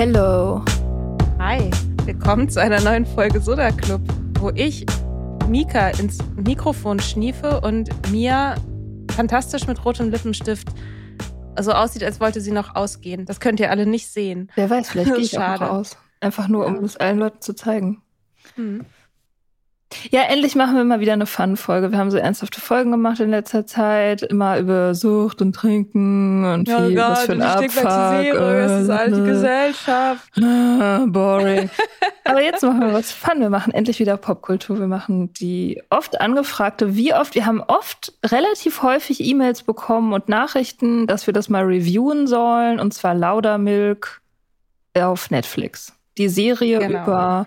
Hello. Hi, willkommen zu einer neuen Folge Soda Club, wo ich Mika ins Mikrofon schniefe und Mia fantastisch mit rotem Lippenstift so aussieht, als wollte sie noch ausgehen. Das könnt ihr alle nicht sehen. Wer weiß, vielleicht gehe ich auch noch aus. Einfach nur, um es allen Leuten zu zeigen. Hm. Ja, endlich machen wir mal wieder eine Fun-Folge. Wir haben so ernsthafte Folgen gemacht in letzter Zeit, immer über Sucht und Trinken und oh wie, Gott, was für ein die Abfuck. Stigmatisierung, es ist alte Gesellschaft. Ah, boring. Aber jetzt machen wir was Fun. Wir machen endlich wieder Popkultur. Wir machen die oft angefragte, wie oft, wir haben oft relativ häufig E-Mails bekommen und Nachrichten, dass wir das mal reviewen sollen, und zwar Laudermilk auf Netflix. Die Serie Genau. über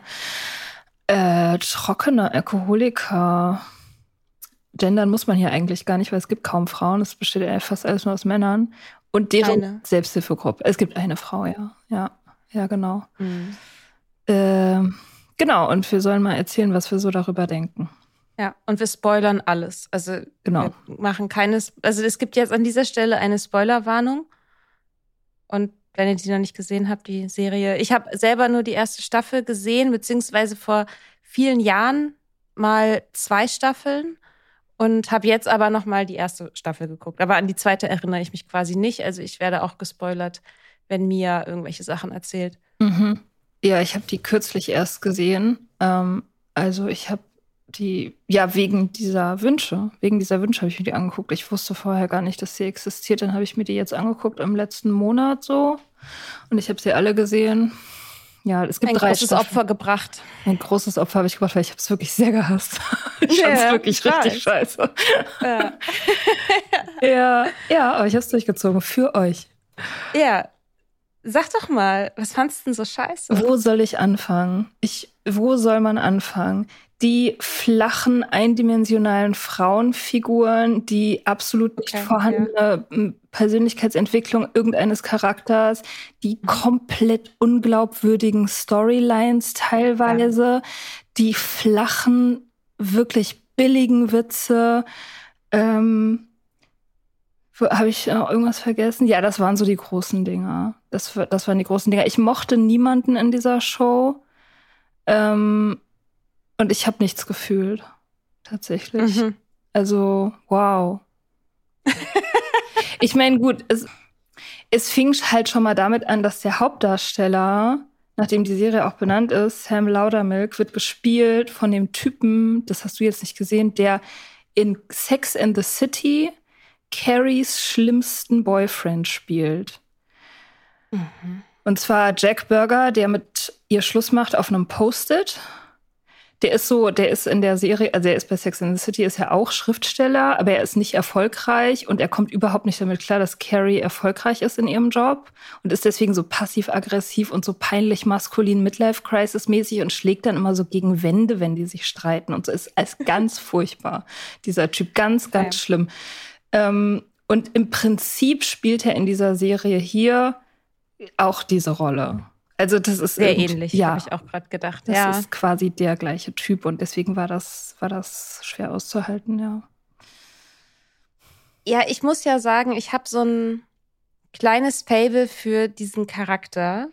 äh, trockene Alkoholiker. Gendern muss man hier eigentlich gar nicht, weil es gibt kaum Frauen. Es besteht ja fast alles nur aus Männern. Und deren Eine. Selbsthilfegruppe. Es gibt eine Frau, ja. Ja, ja, genau. Mhm. Ähm, genau, und wir sollen mal erzählen, was wir so darüber denken. Ja, und wir spoilern alles. Also Genau. wir machen keines, also es gibt jetzt an dieser Stelle eine Spoilerwarnung. Und wenn ihr die noch nicht gesehen habt, die Serie. Ich habe selber nur die erste Staffel gesehen, beziehungsweise vor vielen Jahren mal zwei Staffeln und habe jetzt aber noch mal die erste Staffel geguckt. Aber an die zweite erinnere ich mich quasi nicht. Also ich werde auch gespoilert, wenn Mia irgendwelche Sachen erzählt. Mhm. Ja, ich habe die kürzlich erst gesehen. Ähm, also ich habe die, ja, wegen dieser Wünsche, wegen dieser Wünsche habe ich mir die angeguckt. Ich wusste vorher gar nicht, dass sie existiert. Dann habe ich mir die jetzt angeguckt im letzten Monat so. Und ich habe sie alle gesehen. Ja, es gibt Ein drei großes Staffeln. Opfer gebracht. Ein großes Opfer habe ich gebracht, weil ich habe es wirklich sehr gehasst. ich fand es Ja, wirklich ich richtig scheiße. Ja. Ja, ja, aber ich habe es durchgezogen für euch. ja. Sag doch mal, was fandst du denn so scheiße? Wo soll ich anfangen? Ich, wo soll man anfangen? Die flachen, eindimensionalen Frauenfiguren, die absolut nicht Okay, vorhandene m, Persönlichkeitsentwicklung irgendeines Charakters, die komplett unglaubwürdigen Storylines teilweise, die flachen, wirklich billigen Witze. Ähm, habe ich noch irgendwas vergessen? Ja, das waren so die großen Dinger. Das, das waren die großen Dinger. Ich mochte niemanden in dieser Show. Ähm, und ich habe nichts gefühlt. Tatsächlich. Mhm. Also, wow. ich meine, gut, es, es fing halt schon mal damit an, dass der Hauptdarsteller, nachdem die Serie auch benannt ist, Sam Laudermilk, wird gespielt von dem Typen, das hast du jetzt nicht gesehen, der in Sex and the City Carries schlimmsten Boyfriend spielt. Und zwar Jack Burger, der mit ihr Schluss macht auf einem Post-it. Der ist so, der ist in der Serie, also er ist bei Sex and the City, ist ja auch Schriftsteller, aber er ist nicht erfolgreich und er kommt überhaupt nicht damit klar, dass Carrie erfolgreich ist in ihrem Job und ist deswegen so passiv-aggressiv und so peinlich maskulin Midlife-Crisis-mäßig und schlägt dann immer so gegen Wände, wenn die sich streiten und so ist als ganz furchtbar. Dieser Typ, ganz, ganz okay. schlimm. Ähm, und im Prinzip spielt er in dieser Serie hier auch diese Rolle. Also das ist sehr ähnlich, ja, habe ich auch gerade gedacht. Das ja. ist quasi der gleiche Typ und deswegen war das war das schwer auszuhalten, ja. Ja, ich muss ja sagen, ich habe so ein kleines Fable für diesen Charakter,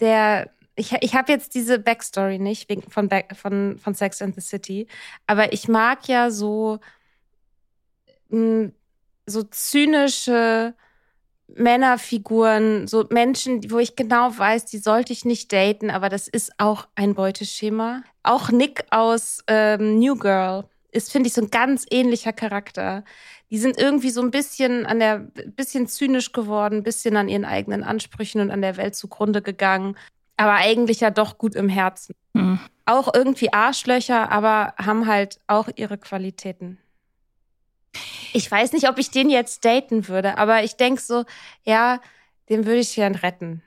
der ich, ich habe jetzt diese Backstory nicht wegen von, von, von Sex and the City, aber ich mag ja so, mm, so zynische Männerfiguren, so Menschen, wo ich genau weiß, die sollte ich nicht daten, aber das ist auch ein Beuteschema. Auch Nick aus ähm, New Girl ist, finde ich, so ein ganz ähnlicher Charakter. Die sind irgendwie so ein bisschen an der, bisschen zynisch geworden, bisschen an ihren eigenen Ansprüchen und an der Welt zugrunde gegangen, aber eigentlich ja doch gut im Herzen. Mhm. Auch irgendwie Arschlöcher, aber haben halt auch ihre Qualitäten. Ich weiß nicht, ob ich den jetzt daten würde, aber ich denke so, ja, den würde ich gern retten.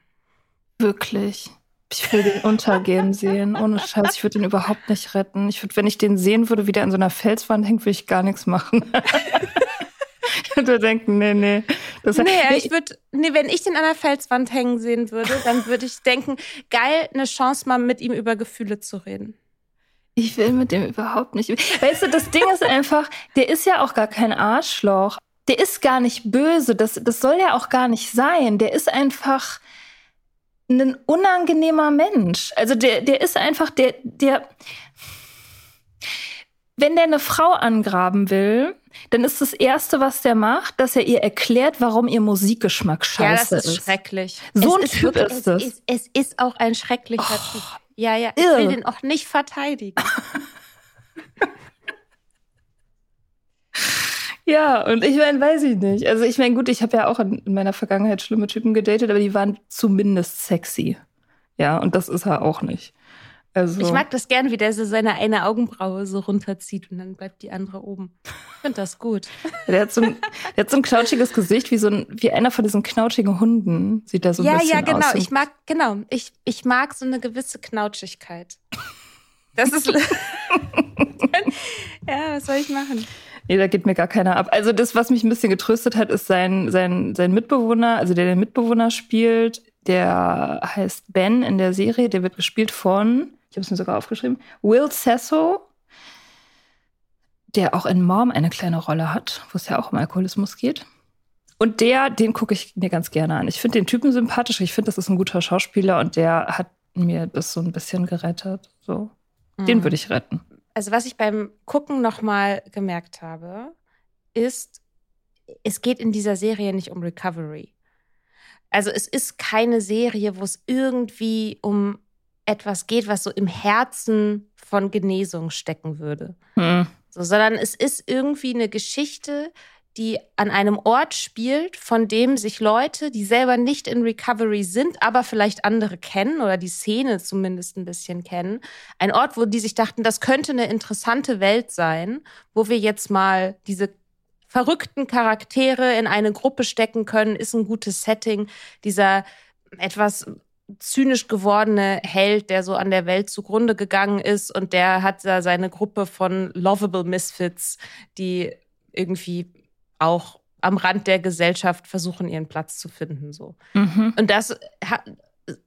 Wirklich. Ich will den untergehen sehen. Ohne Scheiß, ich würde den überhaupt nicht retten. Ich würde, wenn ich den sehen würde, wie der an so einer Felswand hängt, würde ich gar nichts machen. ich würde denken, nee, nee. Das nee, ich würde, nee, wenn ich den an der Felswand hängen sehen würde, dann würde ich denken, geil, eine Chance mal mit ihm über Gefühle zu reden. Ich will mit dem überhaupt nicht. Weißt du, das Ding ist einfach, der ist ja auch gar kein Arschloch. Der ist gar nicht böse. Das, das soll ja auch gar nicht sein. Der ist einfach ein unangenehmer Mensch. Also der, der ist einfach, der, der, wenn der eine Frau angraben will, dann ist das Erste, was der macht, dass er ihr erklärt, warum ihr Musikgeschmack scheiße ist. Ja, das ist, ist. schrecklich. So es ein Typ wirklich, ist das. Es ist, es ist auch ein schrecklicher oh, Typ. Ja, ja, ich will den auch nicht verteidigen. ja, und ich meine, weiß ich nicht. Also ich meine, gut, ich habe ja auch in, in, meiner Vergangenheit schlimme Typen gedatet, aber die waren zumindest sexy. Ja, und das ist er auch nicht. Also, ich mag das gern, wie der so seine eine Augenbraue so runterzieht und dann bleibt die andere oben. Ich finde das gut. der, hat so ein, der hat so ein knautschiges Gesicht, wie so ein, wie einer von diesen knauschigen Hunden sieht er so ja, ein bisschen aus. Ja, ja, genau. Aus. Ich mag, genau. Ich, ich mag so eine gewisse Knautschigkeit. Das ist. ja, was soll ich machen? Nee, da geht mir gar keiner ab. Also das, was mich ein bisschen getröstet hat, ist sein, sein, sein Mitbewohner, also der den Mitbewohner spielt, der heißt Ben in der Serie, der wird gespielt von ich habe es mir sogar aufgeschrieben, Will Sasso, der auch in Mom eine kleine Rolle hat, wo es ja auch um Alkoholismus geht. Und der, den gucke ich mir ganz gerne an. Ich finde den Typen sympathisch. Ich finde, das ist ein guter Schauspieler und der hat mir das so ein bisschen gerettet. So, mhm. den würde ich retten. Also was ich beim Gucken noch mal gemerkt habe, ist, es geht in dieser Serie nicht um Recovery. Also es ist keine Serie, wo es irgendwie um etwas geht, was so im Herzen von Genesung stecken würde. Hm. So, sondern es ist irgendwie eine Geschichte, die an einem Ort spielt, von dem sich Leute, die selber nicht in Recovery sind, aber vielleicht andere kennen oder die Szene zumindest ein bisschen kennen. Ein Ort, wo die sich dachten, das könnte eine interessante Welt sein, wo wir jetzt mal diese verrückten Charaktere in eine Gruppe stecken können, ist ein gutes Setting. Dieser etwas zynisch gewordene Held, der so an der Welt zugrunde gegangen ist und der hat da seine Gruppe von lovable Misfits, die irgendwie auch am Rand der Gesellschaft versuchen, ihren Platz zu finden, so. Mhm. Und das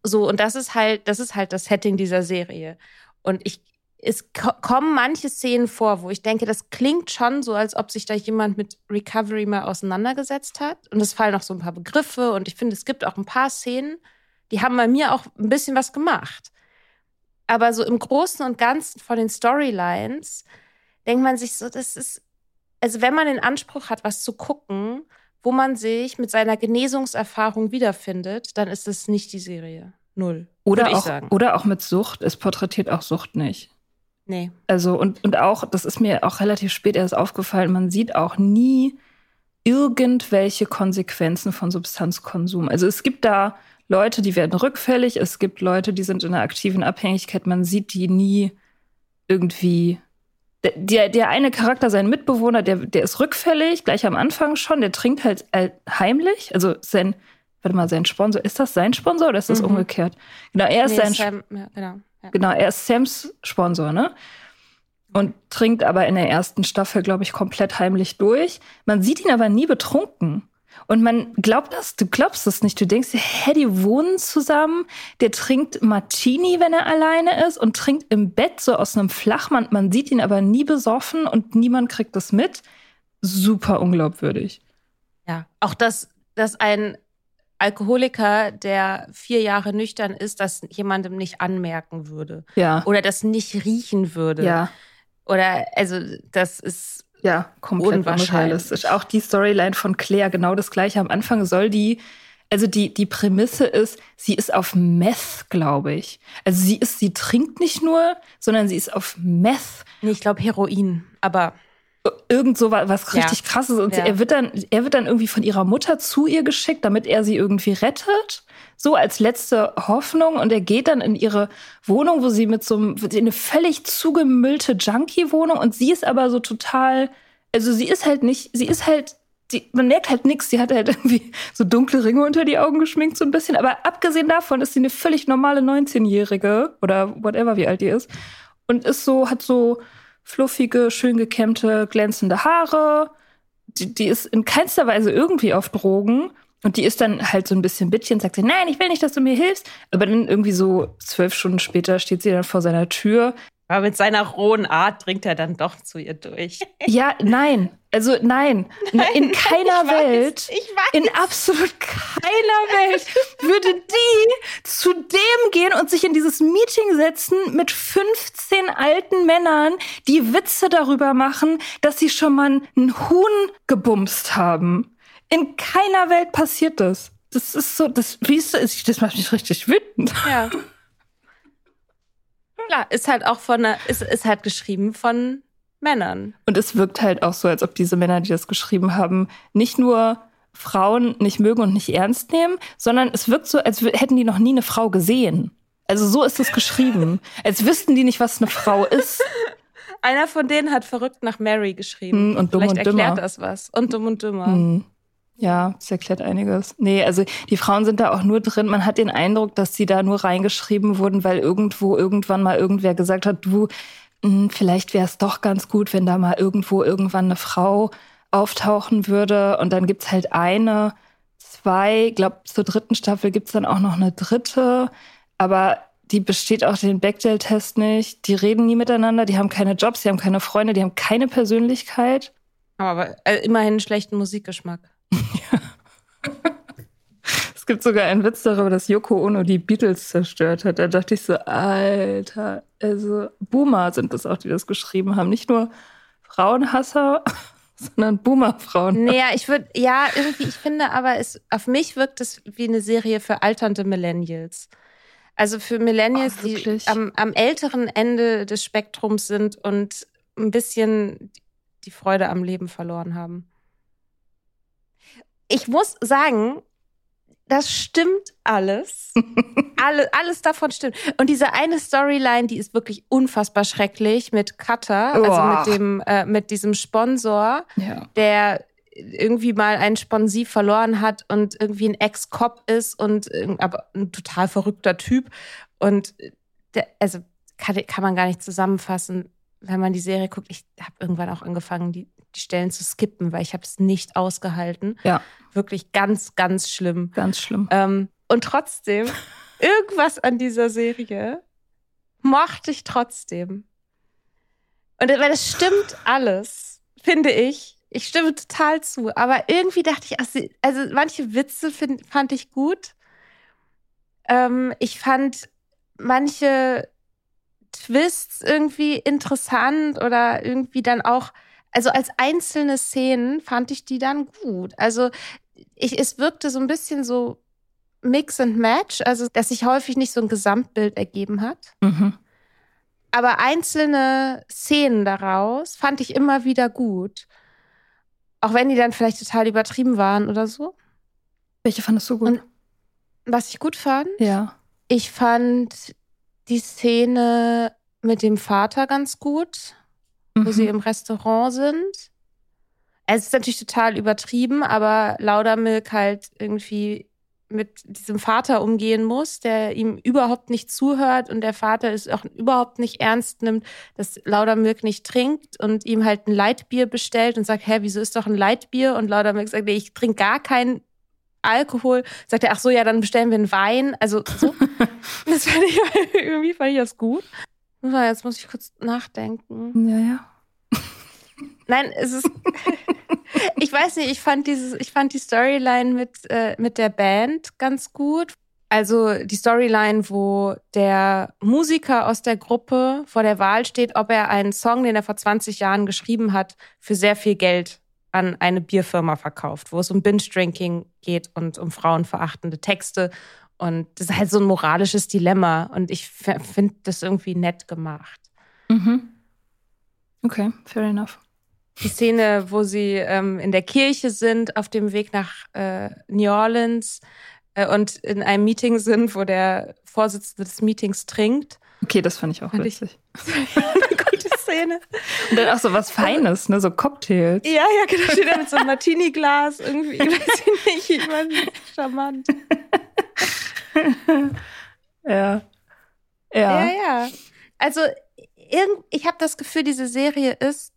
so, und das ist halt, das ist halt das Setting dieser Serie. Und ich, es kommen manche Szenen vor, wo ich denke, das klingt schon so, als ob sich da jemand mit Recovery mal auseinandergesetzt hat. Und es fallen auch so ein paar Begriffe und ich finde, es gibt auch ein paar Szenen, die haben bei mir auch ein bisschen was gemacht. Aber so im Großen und Ganzen von den Storylines denkt man sich so, das ist, also wenn man den Anspruch hat, was zu gucken, wo man sich mit seiner Genesungserfahrung wiederfindet, dann ist es nicht die Serie. Null. Oder auch, oder auch mit Sucht. Es porträtiert auch Sucht nicht. Nee. Also, und, und auch, das ist mir auch relativ spät erst aufgefallen, man sieht auch nie irgendwelche Konsequenzen von Substanzkonsum. Also es gibt da Leute, die werden rückfällig. Es gibt Leute, die sind in einer aktiven Abhängigkeit. Man sieht die nie irgendwie der, der eine Charakter, sein Mitbewohner, der, der ist rückfällig, gleich am Anfang schon, der trinkt halt heimlich. Also sein, warte mal, sein Sponsor, ist das sein Sponsor oder ist das mhm. umgekehrt? Genau, er ist nee, sein Sam, ja, genau, ja. genau, er ist Sams Sponsor, ne? Und trinkt aber in der ersten Staffel, glaube ich, komplett heimlich durch. Man sieht ihn aber nie betrunken. Und man glaubt das, du glaubst das nicht. Du denkst dir, hä, die wohnen zusammen. Der trinkt Martini, wenn er alleine ist und trinkt im Bett so aus einem Flachmann. Man sieht ihn aber nie besoffen und niemand kriegt das mit. Super unglaubwürdig. Ja, auch dass, dass ein Alkoholiker, der vier Jahre nüchtern ist, das jemandem nicht anmerken würde. Ja. Oder das nicht riechen würde. Ja. Oder, also, das ist ja, komplett unrealistisch. Auch die Storyline von Claire, genau das gleiche. Am Anfang soll die, also die, die Prämisse ist, sie ist auf Meth, glaube ich. Also sie ist, sie trinkt nicht nur, sondern sie ist auf Meth. Nee, ich glaube Heroin, aber irgend so was richtig ja. krasses und ja. er wird dann er wird dann irgendwie von ihrer Mutter zu ihr geschickt, damit er sie irgendwie rettet, so als letzte Hoffnung und er geht dann in ihre Wohnung, wo sie mit so einem eine völlig zugemüllte Junkie Wohnung und sie ist aber so total also sie ist halt nicht, sie ist halt die, man merkt halt nichts. Sie hat halt irgendwie so dunkle Ringe unter die Augen geschminkt, so ein bisschen. Aber abgesehen davon ist sie eine völlig normale 19-Jährige oder whatever, wie alt die ist. Und ist so, hat so fluffige, schön gekämmte, glänzende Haare. Die, die ist in keinster Weise irgendwie auf Drogen. Und die ist dann halt so ein bisschen bittchen, sagt sie, nein, ich will nicht, dass du mir hilfst. Aber dann irgendwie so zwölf Stunden später steht sie dann vor seiner Tür. Aber mit seiner rohen Art dringt er dann doch zu ihr durch. Ja, nein. Also nein, nein in keiner Welt, in absolut keiner Welt würde die zu dem gehen und sich in dieses Meeting setzen mit 15 alten Männern, die Witze darüber machen, dass sie schon mal einen Huhn gebumst haben. In keiner Welt passiert das. Das ist so, das, wie ist das? Das macht mich richtig wütend. Ja. Klar, ist halt auch von, ist, ist halt geschrieben von Männern. Und es wirkt halt auch so, als ob diese Männer, die das geschrieben haben, nicht nur Frauen nicht mögen und nicht ernst nehmen, sondern es wirkt so, als hätten die noch nie eine Frau gesehen. Also so ist es geschrieben. als wüssten die nicht, was eine Frau ist. Einer von denen hat verrückt nach Mary geschrieben. Mm, und dumm Vielleicht und dümmer. erklärt das was. Und dumm und dümmer. Mm. Ja, das erklärt einiges. Nee, also die Frauen sind da auch nur drin. Man hat den Eindruck, dass sie da nur reingeschrieben wurden, weil irgendwo irgendwann mal irgendwer gesagt hat, du, hm, vielleicht wäre es doch ganz gut, wenn da mal irgendwo irgendwann eine Frau auftauchen würde. Und dann gibt's halt eine, zwei, glaub zur dritten Staffel gibt's dann auch noch eine dritte. Aber die besteht auch den Bechdel-Test nicht. Die reden nie miteinander, die haben keine Jobs, die haben keine Freunde, die haben keine Persönlichkeit. Aber äh, immerhin einen schlechten Musikgeschmack. Es gibt sogar einen Witz darüber, dass Yoko Ono die Beatles zerstört hat. Da dachte ich so, Alter, also Boomer sind das auch, die das geschrieben haben. Nicht nur Frauenhasser, sondern Boomer-Frauen. Naja, ich würde, ja, irgendwie, ich finde aber, es, auf mich wirkt es wie eine Serie für alternde Millennials. Also für Millennials, oh, die am, am älteren Ende des Spektrums sind und ein bisschen die Freude am Leben verloren haben ich muss sagen, das stimmt alles. Alle, alles davon stimmt. Und diese eine Storyline, die ist wirklich unfassbar schrecklich mit Cutter, also mit dem, äh, mit diesem Sponsor, ja. der irgendwie mal einen Sponsiv verloren hat und irgendwie ein Ex-Cop ist und aber ein total verrückter Typ. Und der, also kann, kann man gar nicht zusammenfassen, wenn man die Serie guckt. Ich habe irgendwann auch angefangen, die die Stellen zu skippen, weil ich habe es nicht ausgehalten. Ja. Wirklich ganz, ganz schlimm. Ganz schlimm. Ähm, und trotzdem, irgendwas an dieser Serie mochte ich trotzdem. Und weil das stimmt alles, finde ich. Ich stimme total zu. Aber irgendwie dachte ich, also manche Witze find, fand ich gut. Ähm, ich fand manche Twists irgendwie interessant oder irgendwie dann auch also als einzelne Szenen fand ich die dann gut. Also ich, es wirkte so ein bisschen so Mix and Match, also dass sich häufig nicht so ein Gesamtbild ergeben hat. Mhm. Aber einzelne Szenen daraus fand ich immer wieder gut. Auch wenn die dann vielleicht total übertrieben waren oder so. Welche fandest du gut? Und was ich gut fand? Ja. Ich fand die Szene mit dem Vater ganz gut, wo Mhm. sie im Restaurant sind. Es ist natürlich total übertrieben, aber Laudermilk halt irgendwie mit diesem Vater umgehen muss, der ihm überhaupt nicht zuhört und der Vater es auch überhaupt nicht ernst nimmt, dass Laudermilk nicht trinkt und ihm halt ein Leitbier bestellt und sagt, hä, wieso ist doch ein Leitbier? Und Laudermilk sagt, nee, ich trinke gar keinen Alkohol. Sagt er, ach so, ja, dann bestellen wir einen Wein. Also so. das fand ich irgendwie fand ich das gut. So, Jetzt muss ich kurz nachdenken. Ja, ja. Nein, es ist. ich weiß nicht, ich fand dieses, ich fand die Storyline mit, äh, mit der Band ganz gut. Also die Storyline, wo der Musiker aus der Gruppe vor der Wahl steht, ob er einen Song, den er vor 20 Jahren geschrieben hat, für sehr viel Geld an eine Bierfirma verkauft, wo es um Binge-Drinking geht und um frauenverachtende Texte. Und das ist halt so ein moralisches Dilemma. Und ich finde das irgendwie nett gemacht. Mhm. Okay, fair enough. die Szene, wo sie ähm, in der Kirche sind, auf dem Weg nach äh, New Orleans äh, und in einem Meeting sind, wo der Vorsitzende des Meetings trinkt. Okay, das fand ich auch Fand ich- witzig. Eine gute Szene. Und dann auch so was Feines, ne? So Cocktails. Ja, ja, genau. Steht er mit so einem Martini-Glas irgendwie, weiß ich nicht, ich meine, charmant. Ja. Ja, Ja. ja. Also, irgend, ich habe das Gefühl, diese Serie ist,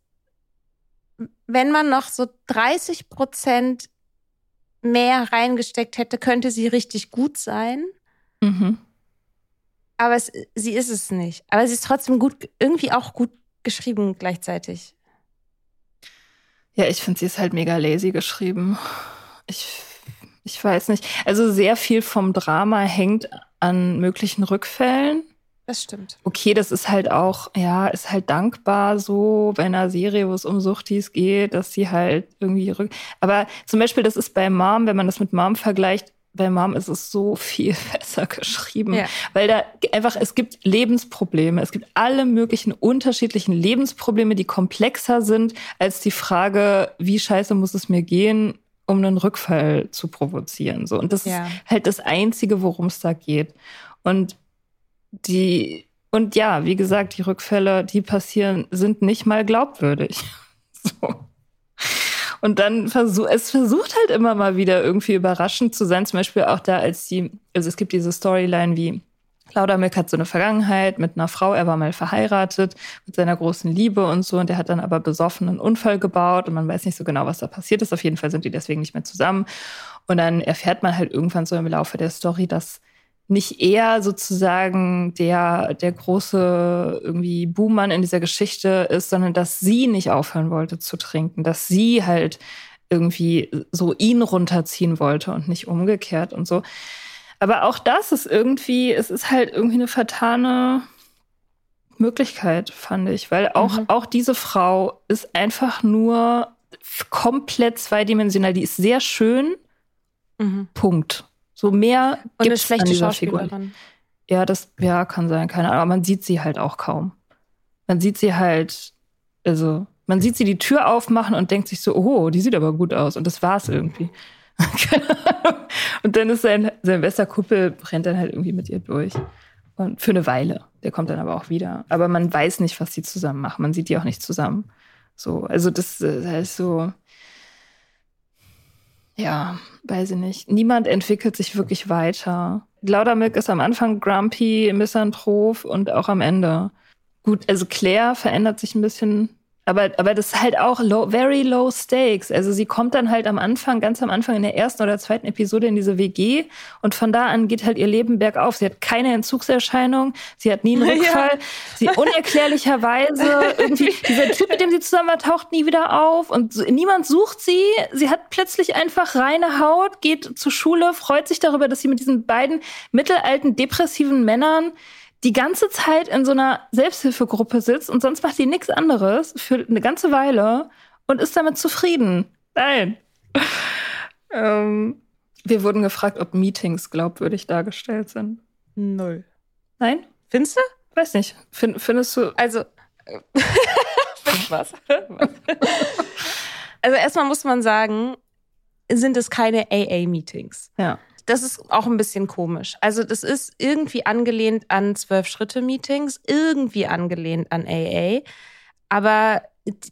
wenn man noch so 30 Prozent mehr reingesteckt hätte, könnte sie richtig gut sein. Mhm. Aber es, sie ist es nicht. Aber sie ist trotzdem gut, irgendwie auch gut geschrieben gleichzeitig. Ja, ich finde, sie ist halt mega lazy geschrieben. Ich, ich weiß nicht. Also sehr viel vom Drama hängt an möglichen Rückfällen. Das stimmt. Okay, das ist halt auch, ja, ist halt dankbar so bei einer Serie, wo es um Suchtis geht, dass sie halt irgendwie rück. Aber zum Beispiel, das ist bei Mom, wenn man das mit Mom vergleicht, bei Mom ist es so viel besser geschrieben, Ja. weil da einfach, es gibt Lebensprobleme, es gibt alle möglichen unterschiedlichen Lebensprobleme, die komplexer sind als die Frage, wie scheiße muss es mir gehen, um einen Rückfall zu provozieren. So. Und das Ja. ist halt das Einzige, worum es da geht. Und die, und ja, wie gesagt, die Rückfälle, die passieren, sind nicht mal glaubwürdig. So. Und dann versucht, es versucht halt immer mal wieder irgendwie überraschend zu sein. Zum Beispiel auch da, als die, also es gibt diese Storyline wie, Laudermilk hat so eine Vergangenheit mit einer Frau, er war mal verheiratet mit seiner großen Liebe und so und der hat dann aber besoffen einen Unfall gebaut und man weiß nicht so genau, was da passiert ist. Auf jeden Fall sind die deswegen nicht mehr zusammen. Und dann erfährt man halt irgendwann so im Laufe der Story, dass nicht er sozusagen der, der große irgendwie Buhmann in dieser Geschichte ist, sondern dass sie nicht aufhören wollte zu trinken, dass sie halt irgendwie so ihn runterziehen wollte und nicht umgekehrt und so. Aber auch das ist irgendwie, es ist halt irgendwie eine vertane Möglichkeit, fand ich, weil auch, Mhm. auch diese Frau ist einfach nur komplett zweidimensional. Die ist sehr schön, Mhm. Punkt. So mehr gibt's schlechte an dieser Figur. Ja, das ja, kann sein, keine Ahnung. Aber man sieht sie halt auch kaum. Man sieht sie halt, also man sieht sie die Tür aufmachen und denkt sich so, oh, die sieht aber gut aus. Und das war's irgendwie. Und dann ist sein, sein bester Kumpel, rennt dann halt irgendwie mit ihr durch. Und für eine Weile. Der kommt dann aber auch wieder. Aber man weiß nicht, was die zusammen machen. Man sieht die auch nicht zusammen. So, also das äh, ist so. Ja, weiß ich nicht. Niemand entwickelt sich wirklich weiter. Laudermilk ist am Anfang grumpy, Misanthrop und auch am Ende. Gut, also Claire verändert sich ein bisschen, aber, aber das ist halt auch low, very low stakes. Also sie kommt dann halt am Anfang, ganz am Anfang in der ersten oder zweiten Episode in diese WG und von da an geht halt ihr Leben bergauf. Sie hat keine Entzugserscheinung, sie hat nie einen Rückfall, sie unerklärlicherweise irgendwie, dieser Typ, mit dem sie zusammen war, taucht nie wieder auf und niemand sucht sie. Sie hat plötzlich einfach reine Haut, geht zur Schule, freut sich darüber, dass sie mit diesen beiden mittelalten, depressiven Männern die ganze Zeit in so einer Selbsthilfegruppe sitzt und sonst macht die nichts anderes für eine ganze Weile und ist damit zufrieden. Nein. ähm, wir wurden gefragt, ob Meetings glaubwürdig dargestellt sind. Null. Nein? Findest du? Weiß nicht. Find, findest du. Also, was? also erstmal muss man sagen, sind es keine AA-Meetings. Ja. Das ist auch ein bisschen komisch. Also das ist irgendwie angelehnt an Zwölf-Schritte-Meetings, irgendwie angelehnt an AA, aber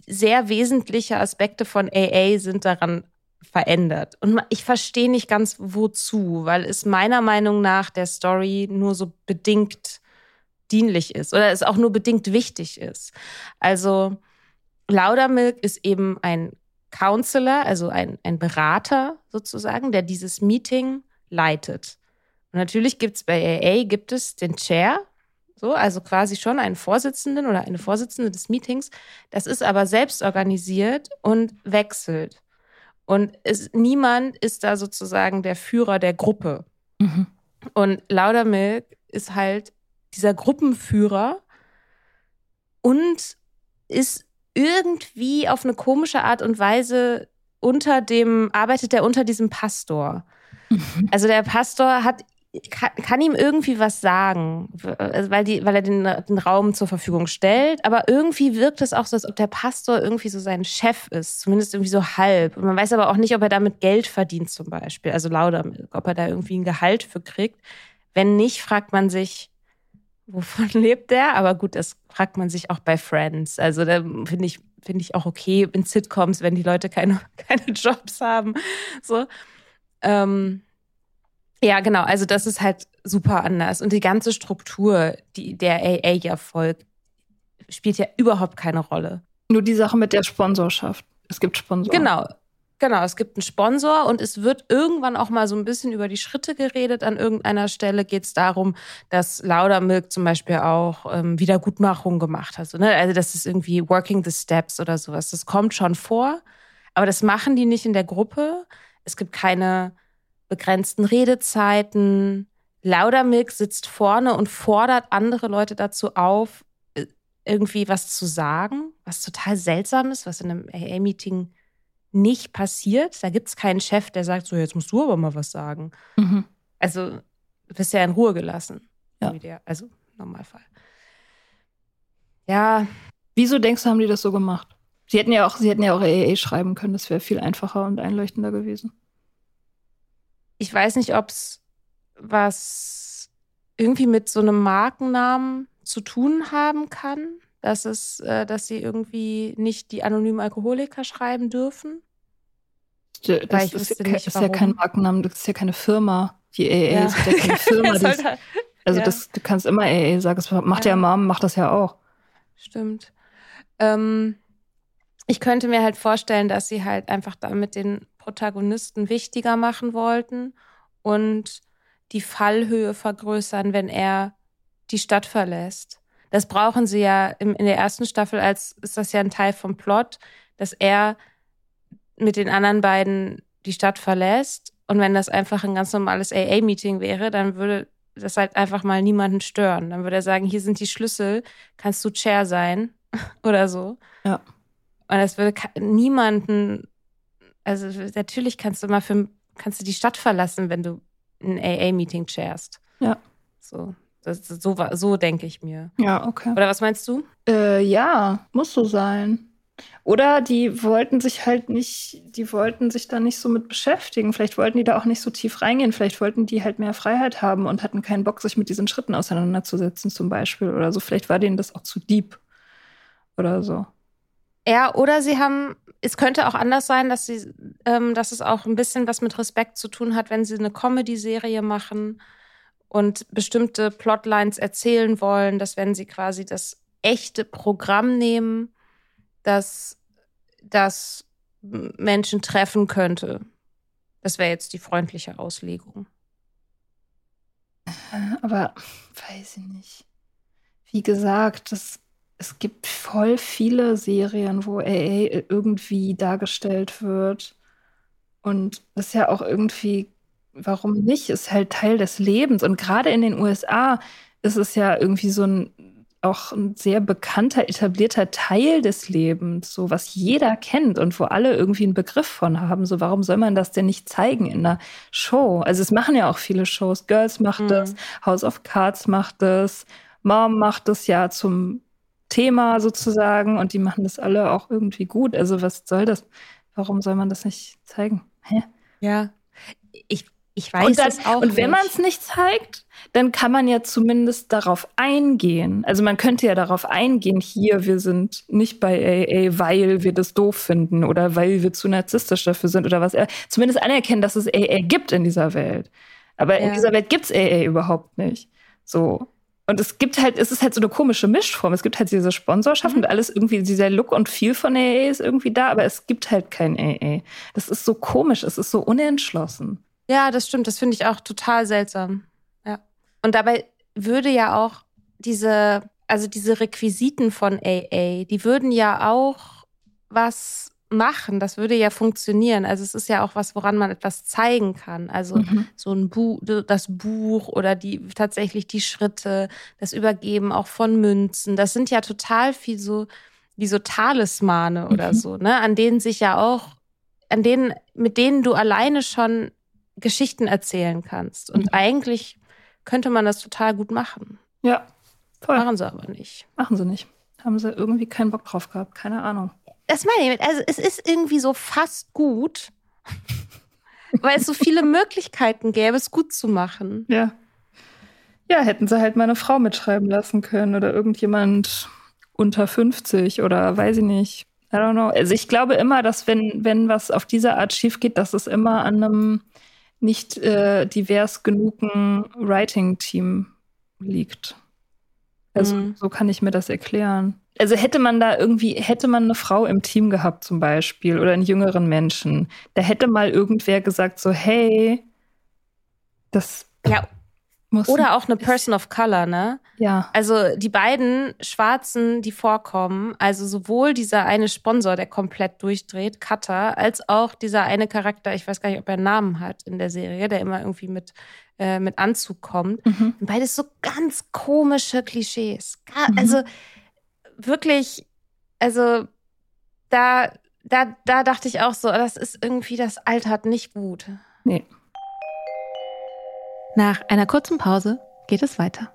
sehr wesentliche Aspekte von AA sind daran verändert. Und ich verstehe nicht ganz wozu, weil es meiner Meinung nach der Story nur so bedingt dienlich ist oder es auch nur bedingt wichtig ist. Also Laudermilk ist eben ein Counselor, also ein, ein Berater sozusagen, der dieses Meeting leitet. Und natürlich gibt es bei AA gibt es den Chair, so, also quasi schon einen Vorsitzenden oder eine Vorsitzende des Meetings. Das ist aber selbst organisiert und wechselt. Und es, niemand ist da sozusagen der Führer der Gruppe. Mhm. Und Laudermilk ist halt dieser Gruppenführer und ist irgendwie auf eine komische Art und Weise unter dem, arbeitet er unter diesem Pastor. Mhm. Also der Pastor hat kann, kann, ihm irgendwie was sagen, also weil, die, weil er den, den, Raum zur Verfügung stellt. Aber irgendwie wirkt es auch so, als ob der Pastor irgendwie so sein Chef ist, zumindest irgendwie so halb. Und man weiß aber auch nicht, ob er damit Geld verdient zum Beispiel, also lauter, ob er da irgendwie ein Gehalt für kriegt. Wenn nicht, fragt man sich, wovon lebt der? Aber gut, das fragt man sich auch bei Friends. Also da finde ich, finde ich auch okay in Sitcoms, wenn die Leute keine, keine Jobs haben. So. Ähm, ja, genau. Also das ist halt super anders. Und die ganze Struktur, die der AA ja folgt, spielt ja überhaupt keine Rolle. Nur die Sache mit der Sponsorschaft. Es gibt Sponsoren. Genau. Genau, es gibt einen Sponsor und es wird irgendwann auch mal so ein bisschen über die Schritte geredet. An irgendeiner Stelle geht es darum, dass Laudermilk zum Beispiel auch ähm, Wiedergutmachung gemacht hat. So, ne? Also das ist irgendwie Working the Steps oder sowas. Das kommt schon vor, aber das machen die nicht in der Gruppe. Es gibt keine begrenzten Redezeiten. Laudermilk sitzt vorne und fordert andere Leute dazu auf, äh, irgendwie was zu sagen, was total seltsam ist, was in einem AA-Meeting nicht passiert. Da gibt es keinen Chef, der sagt, so, jetzt musst du aber mal was sagen. Mhm. Also, du bist ja in Ruhe gelassen. Ja. Der, also, Normalfall. Ja. Wieso denkst du, haben die das so gemacht? Sie hätten ja auch, sie hätten ja auch AAA schreiben können, das wäre viel einfacher und einleuchtender gewesen. Ich weiß nicht, ob es was irgendwie mit so einem Markennamen zu tun haben kann dass es, äh, dass sie irgendwie nicht die anonymen Alkoholiker schreiben dürfen. Das, das ist, ja, ist ja, kein Markennamen, das ist ja keine Firma. Die AA ja. ist ja keine Firma. ist, halt, also ja. das, du kannst immer AA sagen. Das macht ja, ja Mom, macht das ja auch. Stimmt. Ähm, ich könnte mir halt vorstellen, dass sie halt einfach damit den Protagonisten wichtiger machen wollten und die Fallhöhe vergrößern, wenn er die Stadt verlässt. Das brauchen sie ja im, in der ersten Staffel, als ist das ja ein Teil vom Plot, dass er mit den anderen beiden die Stadt verlässt. Und wenn das einfach ein ganz normales AA-Meeting wäre, dann würde das halt einfach mal niemanden stören. Dann würde er sagen, hier sind die Schlüssel, kannst du Chair sein oder so. Ja. Und das würde niemanden, also natürlich kannst du mal für, kannst du die Stadt verlassen, wenn du ein AA-Meeting chairst. Ja. So. Das, so, so denke ich mir. Ja, okay. Oder was meinst du? Äh, ja, muss so sein. Oder die wollten sich halt nicht, die wollten sich da nicht so mit beschäftigen. Vielleicht wollten die da auch nicht so tief reingehen. Vielleicht wollten die halt mehr Freiheit haben und hatten keinen Bock, sich mit diesen Schritten auseinanderzusetzen, zum Beispiel oder so. Vielleicht war denen das auch zu deep oder so. Ja, oder sie haben, es könnte auch anders sein, dass sie, ähm, dass es auch ein bisschen was mit Respekt zu tun hat, wenn sie eine Comedy-Serie machen und bestimmte Plotlines erzählen wollen, dass wenn sie quasi das echte Programm nehmen, dass das Menschen treffen könnte. Das wäre jetzt die freundliche Auslegung. Aber weiß ich nicht. Wie gesagt, das, es gibt voll viele Serien, wo AA irgendwie dargestellt wird. Und das ist ja auch irgendwie warum nicht? Ist halt Teil des Lebens. Und gerade in den USA ist es ja irgendwie so ein auch ein sehr bekannter, etablierter Teil des Lebens, so was jeder kennt und wo alle irgendwie einen Begriff von haben. So, warum soll man das denn nicht zeigen in einer Show? Also es machen ja auch viele Shows. Girls macht mhm. das, House of Cards macht das, Mom macht das ja zum Thema sozusagen und die machen das alle auch irgendwie gut. Also was soll das? Warum soll man das nicht zeigen? Hä? Ja, ich Ich weiß und dann, es auch Und wenn nicht. man es nicht zeigt, dann es es kann man ja zumindest darauf eingehen. Also man könnte ja darauf eingehen, hier, wir sind nicht bei AA, weil wir das doof finden oder weil wir zu narzisstisch dafür sind oder was. Zumindest anerkennen, dass es AA gibt in dieser Welt. Aber in Ja. dieser Welt gibt's AA überhaupt nicht. So. Und es gibt halt, es ist halt so eine komische Mischform. Es gibt halt diese Sponsorschaft und alles irgendwie, dieser Look und Feel von AA ist irgendwie da, aber es gibt halt kein AA. Das ist so komisch, es ist so unentschlossen. Ja, das stimmt. Das finde ich auch total seltsam. Ja. Und dabei würde ja auch diese, also diese Requisiten von AA, die würden ja auch was machen. Das würde ja funktionieren. Also es ist ja auch was, woran man etwas zeigen kann. Also Mhm. so ein Buch, das Buch oder die tatsächlich die Schritte, das Übergeben auch von Münzen. Das sind ja total viel so wie so Talismane oder Mhm. so, ne, an denen sich ja auch, an denen, mit denen du alleine schon Geschichten erzählen kannst. Und Mhm. eigentlich könnte man das total gut machen. Ja, voll. Machen sie aber nicht. Machen sie nicht. Haben sie irgendwie keinen Bock drauf gehabt, keine Ahnung. Das meine ich. Also es ist irgendwie so fast gut, weil es so viele Möglichkeiten gäbe, es gut zu machen. Ja. Ja, hätten sie halt meine Frau mitschreiben lassen können oder irgendjemand unter 50 oder weiß ich nicht. I don't know. Also ich glaube immer, dass wenn, wenn was auf diese Art schief geht, dass es immer an einem nicht äh, divers genugen Writing-Team liegt. Also Mhm. so kann ich mir das erklären. Also hätte man da irgendwie, hätte man eine Frau im Team gehabt zum Beispiel oder einen jüngeren Menschen, da hätte mal irgendwer gesagt so, hey, das Ja, muss oder auch eine Person of Color, ne? ja. Also die beiden Schwarzen, die vorkommen, also sowohl dieser eine Sponsor, der komplett durchdreht, Cutter, als auch dieser eine Charakter, ich weiß gar nicht, ob er einen Namen hat in der Serie, der immer irgendwie mit, äh, mit Anzug kommt. Mhm. Beides so ganz komische Klischees. Ga- Mhm. Wirklich, also da, da, da dachte ich auch so, das ist irgendwie, das altert nicht gut. Nee. Nach einer kurzen Pause geht es weiter.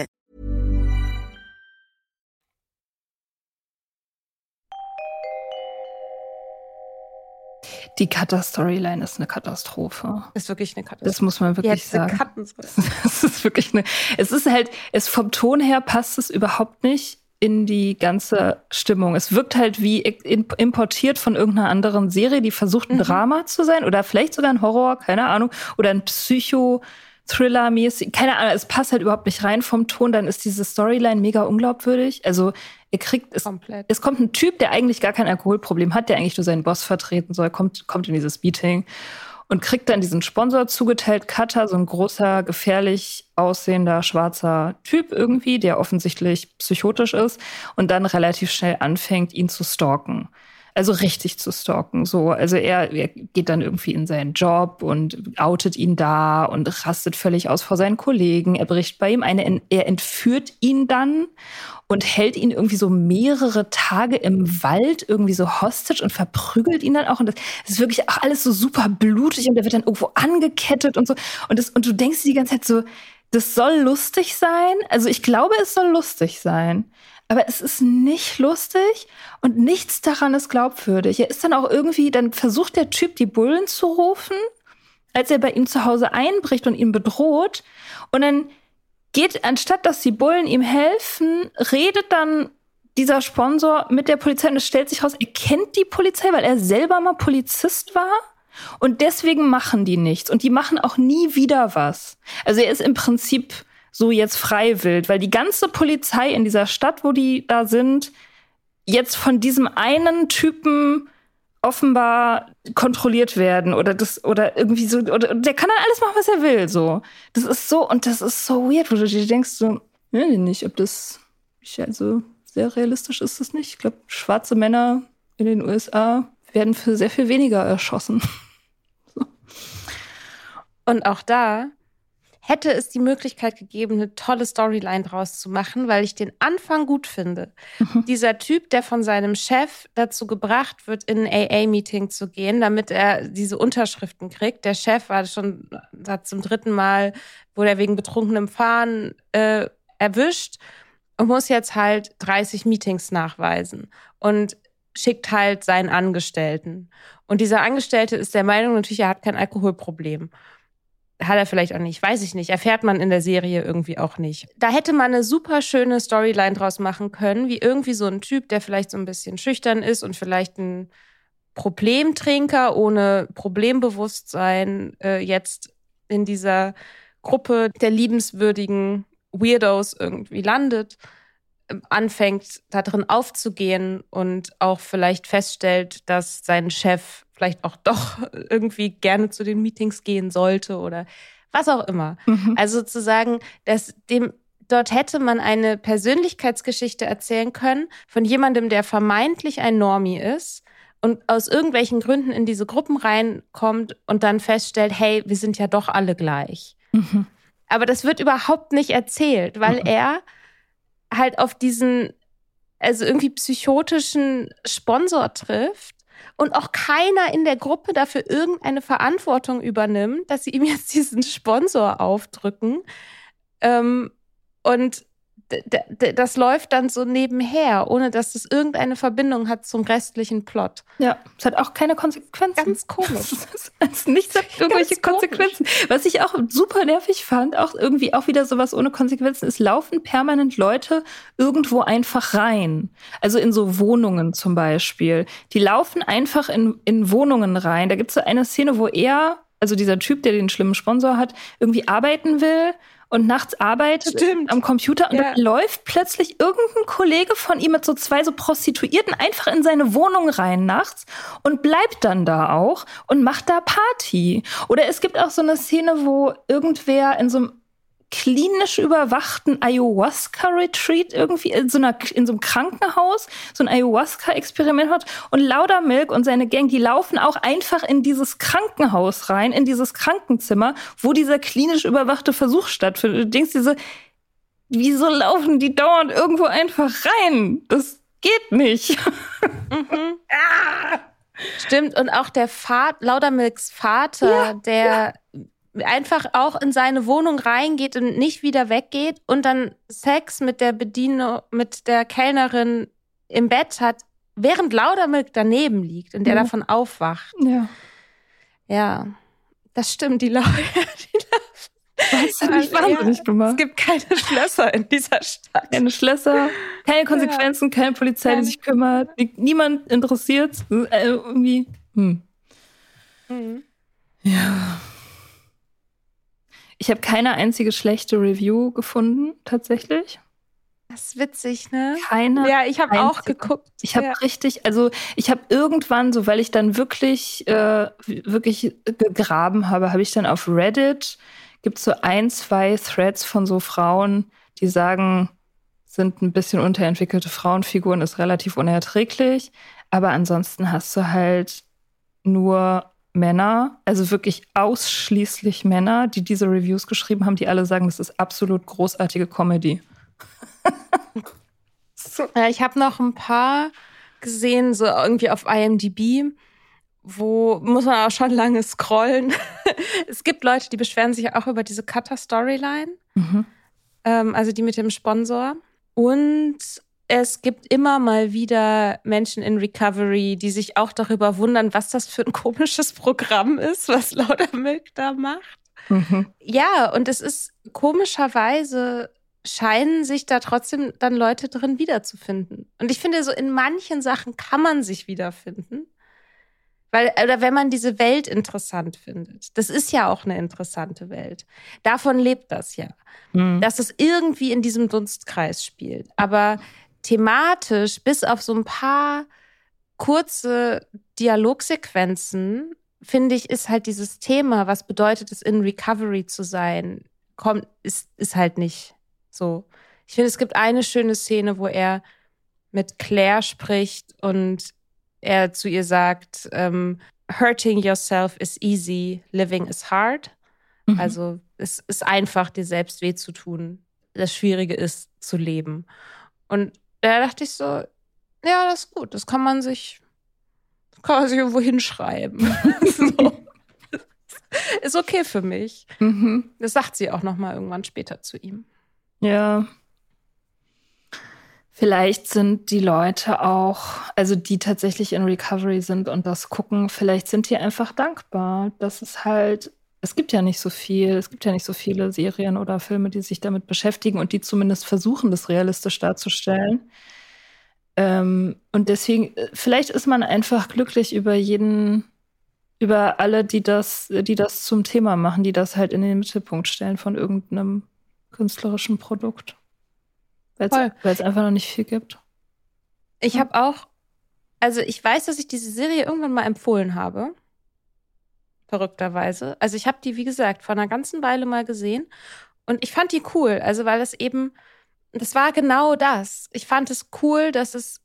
Die Cutter-Storyline ist eine Katastrophe. Ist wirklich eine Katastrophe. Das muss man wirklich sagen. Das ist wirklich eine. Es ist halt, es vom Ton her passt es überhaupt nicht in die ganze Stimmung. Es wirkt halt wie importiert von irgendeiner anderen Serie, die versucht ein Drama zu sein oder vielleicht sogar ein Horror, keine Ahnung, oder ein Psycho. Thriller-mäßig, keine Ahnung, es passt halt überhaupt nicht rein vom Ton, dann ist diese Storyline mega unglaubwürdig. Also, ihr kriegt es, Komplett. es kommt ein Typ, der eigentlich gar kein Alkoholproblem hat, der eigentlich nur seinen Boss vertreten soll, kommt, kommt in dieses Meeting und kriegt dann diesen Sponsor zugeteilt, Cutter, so ein großer, gefährlich aussehender, schwarzer Typ irgendwie, der offensichtlich psychotisch ist und dann relativ schnell anfängt, ihn zu stalken. Also richtig zu stalken. So, also er, er geht dann irgendwie in seinen Job und outet ihn da und rastet völlig aus vor seinen Kollegen. Er bricht bei ihm eine, er entführt ihn dann und hält ihn irgendwie so mehrere Tage im Wald irgendwie so hostage und verprügelt ihn dann auch. Und das, ist wirklich auch alles so super blutig und der wird dann irgendwo angekettet und so. Und, das, und du denkst die ganze Zeit so, das soll lustig sein. Also ich glaube, es soll lustig sein. Aber es ist nicht lustig und nichts daran ist glaubwürdig. Er ist dann auch irgendwie, dann versucht der Typ, die Bullen zu rufen, als er bei ihm zu Hause einbricht und ihn bedroht. Und dann geht, anstatt dass die Bullen ihm helfen, redet dann dieser Sponsor mit der Polizei und es stellt sich raus, er kennt die Polizei, weil er selber mal Polizist war. Und deswegen machen die nichts. Und die machen auch nie wieder was. Also er ist im Prinzip so jetzt freiwillig, weil die ganze Polizei in dieser Stadt, wo die da sind, jetzt von diesem einen Typen offenbar kontrolliert werden oder das oder irgendwie so oder der kann dann alles machen, was er will, so. Das ist so und das ist so weird, wo du dir denkst so, ne, nicht, ob das also sehr realistisch ist das nicht. Ich glaube, schwarze Männer in den USA werden für sehr viel weniger erschossen. Und auch da hätte es die Möglichkeit gegeben, eine tolle Storyline draus zu machen, weil ich den Anfang gut finde. Mhm. Dieser Typ, der von seinem Chef dazu gebracht wird, in ein AA-Meeting zu gehen, damit er diese Unterschriften kriegt. Der Chef war schon, hat zum dritten Mal, wurde er wegen betrunkenem Fahren äh, erwischt und muss jetzt halt 30 Meetings nachweisen und schickt halt seinen Angestellten. Und dieser Angestellte ist der Meinung natürlich, er hat kein Alkoholproblem hat er vielleicht auch nicht, weiß ich nicht. Erfährt man in der Serie irgendwie auch nicht. Da hätte man eine super schöne Storyline draus machen können, wie irgendwie so ein Typ, der vielleicht so ein bisschen schüchtern ist und vielleicht ein Problemtrinker ohne Problembewusstsein äh, jetzt in dieser Gruppe der liebenswürdigen Weirdos irgendwie landet, äh, anfängt da drin aufzugehen und auch vielleicht feststellt, dass sein Chef vielleicht auch doch irgendwie gerne zu den Meetings gehen sollte oder was auch immer. Mhm. Also sozusagen, dass dem dort hätte man eine Persönlichkeitsgeschichte erzählen können von jemandem, der vermeintlich ein Normie ist und aus irgendwelchen Gründen in diese Gruppen reinkommt und dann feststellt, hey, wir sind ja doch alle gleich. Mhm. Aber das wird überhaupt nicht erzählt, weil mhm. er halt auf diesen, also irgendwie psychotischen Sponsor trifft, und auch keiner in der Gruppe dafür irgendeine Verantwortung übernimmt, dass sie ihm jetzt diesen Sponsor aufdrücken. Ähm, und das läuft dann so nebenher, ohne dass es irgendeine Verbindung hat zum restlichen Plot. Ja, es hat auch keine Konsequenzen. Ganz komisch. es nichts hat irgendwelche Konsequenzen. Was ich auch super nervig fand, auch irgendwie auch wieder sowas ohne Konsequenzen, es laufen permanent Leute irgendwo einfach rein. Also in so Wohnungen zum Beispiel. Die laufen einfach in, in Wohnungen rein. Da gibt es so eine Szene, wo er, also dieser Typ, der den schlimmen Sponsor hat, irgendwie arbeiten will und nachts arbeitet Stimmt. am Computer und ja. dann läuft plötzlich irgendein Kollege von ihm mit so zwei so Prostituierten einfach in seine Wohnung rein nachts und bleibt dann da auch und macht da Party. Oder es gibt auch so eine Szene, wo irgendwer in so einem klinisch überwachten Ayahuasca-Retreat irgendwie in so, einer, in so einem Krankenhaus, so ein Ayahuasca-Experiment hat. Und Laudermilk und seine Gang, die laufen auch einfach in dieses Krankenhaus rein, in dieses Krankenzimmer, wo dieser klinisch überwachte Versuch stattfindet. Du denkst dir so, wieso laufen die dauernd irgendwo einfach rein? Das geht nicht. Mhm. ah! Stimmt, und auch der Vater, Laudermilks Vater, ja, der ja einfach auch in seine Wohnung reingeht und nicht wieder weggeht und dann Sex mit der Bedienung, mit der Kellnerin im Bett hat, während Laudermilk daneben liegt und der ja. davon aufwacht. Ja. Ja, das stimmt, die Lauder. Das hat mich wahnsinnig ja, gemacht. Es gibt keine Schlösser in dieser Stadt. Keine Schlösser, keine Konsequenzen, ja. keine Polizei, die sich kümmert, niemand interessiert. Äh, irgendwie. Hm. Mhm. Ja. Ich habe keine einzige schlechte Review gefunden, tatsächlich. Das ist witzig, ne? Keine. Ja, ich habe auch geguckt. Ich habe ja. richtig, also ich habe irgendwann, so weil ich dann wirklich, äh, wirklich gegraben habe, habe ich dann auf Reddit gibt es so ein, zwei Threads von so Frauen, die sagen, sind ein bisschen unterentwickelte Frauenfiguren, ist relativ unerträglich. Aber ansonsten hast du halt nur Männer, also wirklich ausschließlich Männer, die diese Reviews geschrieben haben, die alle sagen, das ist absolut großartige Comedy. so. ja, ich habe noch ein paar gesehen, so irgendwie auf IMDb, wo muss man auch schon lange scrollen. es gibt Leute, die beschweren sich auch über diese Cutter-Storyline, mhm. ähm, also die mit dem Sponsor. Und es gibt immer mal wieder Menschen in Recovery, die sich auch darüber wundern, was das für ein komisches Programm ist, was Laudermilk da macht. Mhm. Ja, und es ist komischerweise scheinen sich da trotzdem dann Leute drin wiederzufinden. Und ich finde, so in manchen Sachen kann man sich wiederfinden. Weil, oder wenn man diese Welt interessant findet. Das ist ja auch eine interessante Welt. Davon lebt das ja. Mhm. Dass es irgendwie in diesem Dunstkreis spielt. Aber thematisch bis auf so ein paar kurze Dialogsequenzen, finde ich, ist halt dieses Thema, was bedeutet es, in Recovery zu sein, kommt, ist, ist halt nicht so. Ich finde, es gibt eine schöne Szene, wo er mit Claire spricht und er zu ihr sagt, ähm, hurting yourself is easy, living is hard. Mhm. Also es ist einfach, dir selbst weh zu tun. Das Schwierige ist zu leben. Und da dachte ich so, ja, das ist gut. Das kann man sich, kann man sich irgendwo hinschreiben. so. Ist okay für mich. Mhm. Das sagt sie auch noch mal irgendwann später zu ihm. Ja. Vielleicht sind die Leute auch, also die tatsächlich in Recovery sind und das gucken, vielleicht sind die einfach dankbar, dass es halt, es gibt ja nicht so viel, es gibt ja nicht so viele Serien oder Filme, die sich damit beschäftigen und die zumindest versuchen, das realistisch darzustellen. Ähm, und deswegen, äh, vielleicht ist man einfach glücklich über jeden, über alle, die das, die das zum Thema machen, die das halt in den Mittelpunkt stellen von irgendeinem künstlerischen Produkt. Weil es einfach noch nicht viel gibt. Ich habe auch, also ich weiß, dass ich diese Serie irgendwann mal empfohlen habe. Verrückterweise. Also ich habe die, wie gesagt, vor einer ganzen Weile mal gesehen. Und ich fand die cool. Also weil es eben, das war genau das. Ich fand es cool, dass es,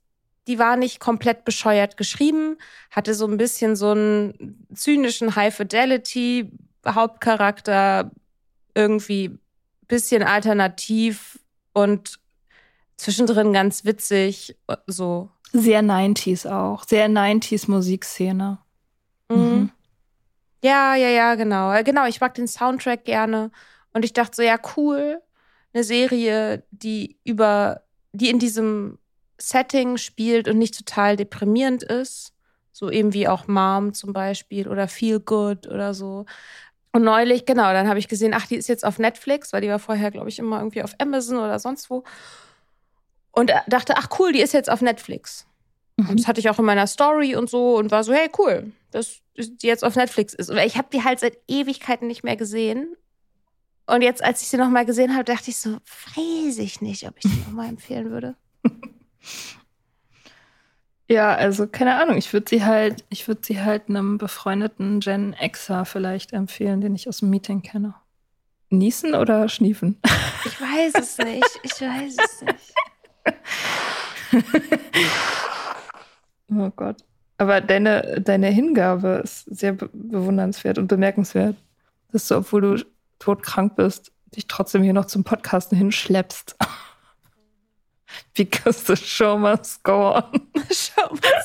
die war nicht komplett bescheuert geschrieben, hatte so ein bisschen so einen zynischen High Fidelity Hauptcharakter, irgendwie bisschen alternativ und zwischendrin ganz witzig, so. Sehr 90s auch. Sehr 90s Musikszene. Mhm. Ja, ja, ja, genau. Äh, Genau, ich mag den Soundtrack gerne. Und ich dachte so, ja, cool. Eine Serie, die über, die in diesem Setting spielt und nicht total deprimierend ist. So eben wie auch Mom zum Beispiel oder Feel Good oder so. Und neulich, genau, dann habe ich gesehen, ach, die ist jetzt auf Netflix, weil die war vorher, glaube ich, immer irgendwie auf Amazon oder sonst wo. Und äh, dachte, ach cool, die ist jetzt auf Netflix. Und das hatte ich auch in meiner Story und so und war so, hey, cool, dass die jetzt auf Netflix ist. Und ich habe die halt seit Ewigkeiten nicht mehr gesehen. Und jetzt, als ich sie noch mal gesehen habe, dachte ich so, weiß ich nicht, ob ich die noch mal empfehlen würde. Ja, also keine Ahnung. Ich würde sie halt, ich würde sie halt einem befreundeten Gen Xer vielleicht empfehlen, den ich aus dem Meeting kenne. Niesen oder schniefen? Ich weiß es nicht. Ich weiß es nicht. Oh Gott. Aber deine, deine Hingabe ist sehr be bewundernswert und bemerkenswert, dass du, obwohl du todkrank bist, dich trotzdem hier noch zum Podcasten hinschleppst. Because the show must go on. Schau mal.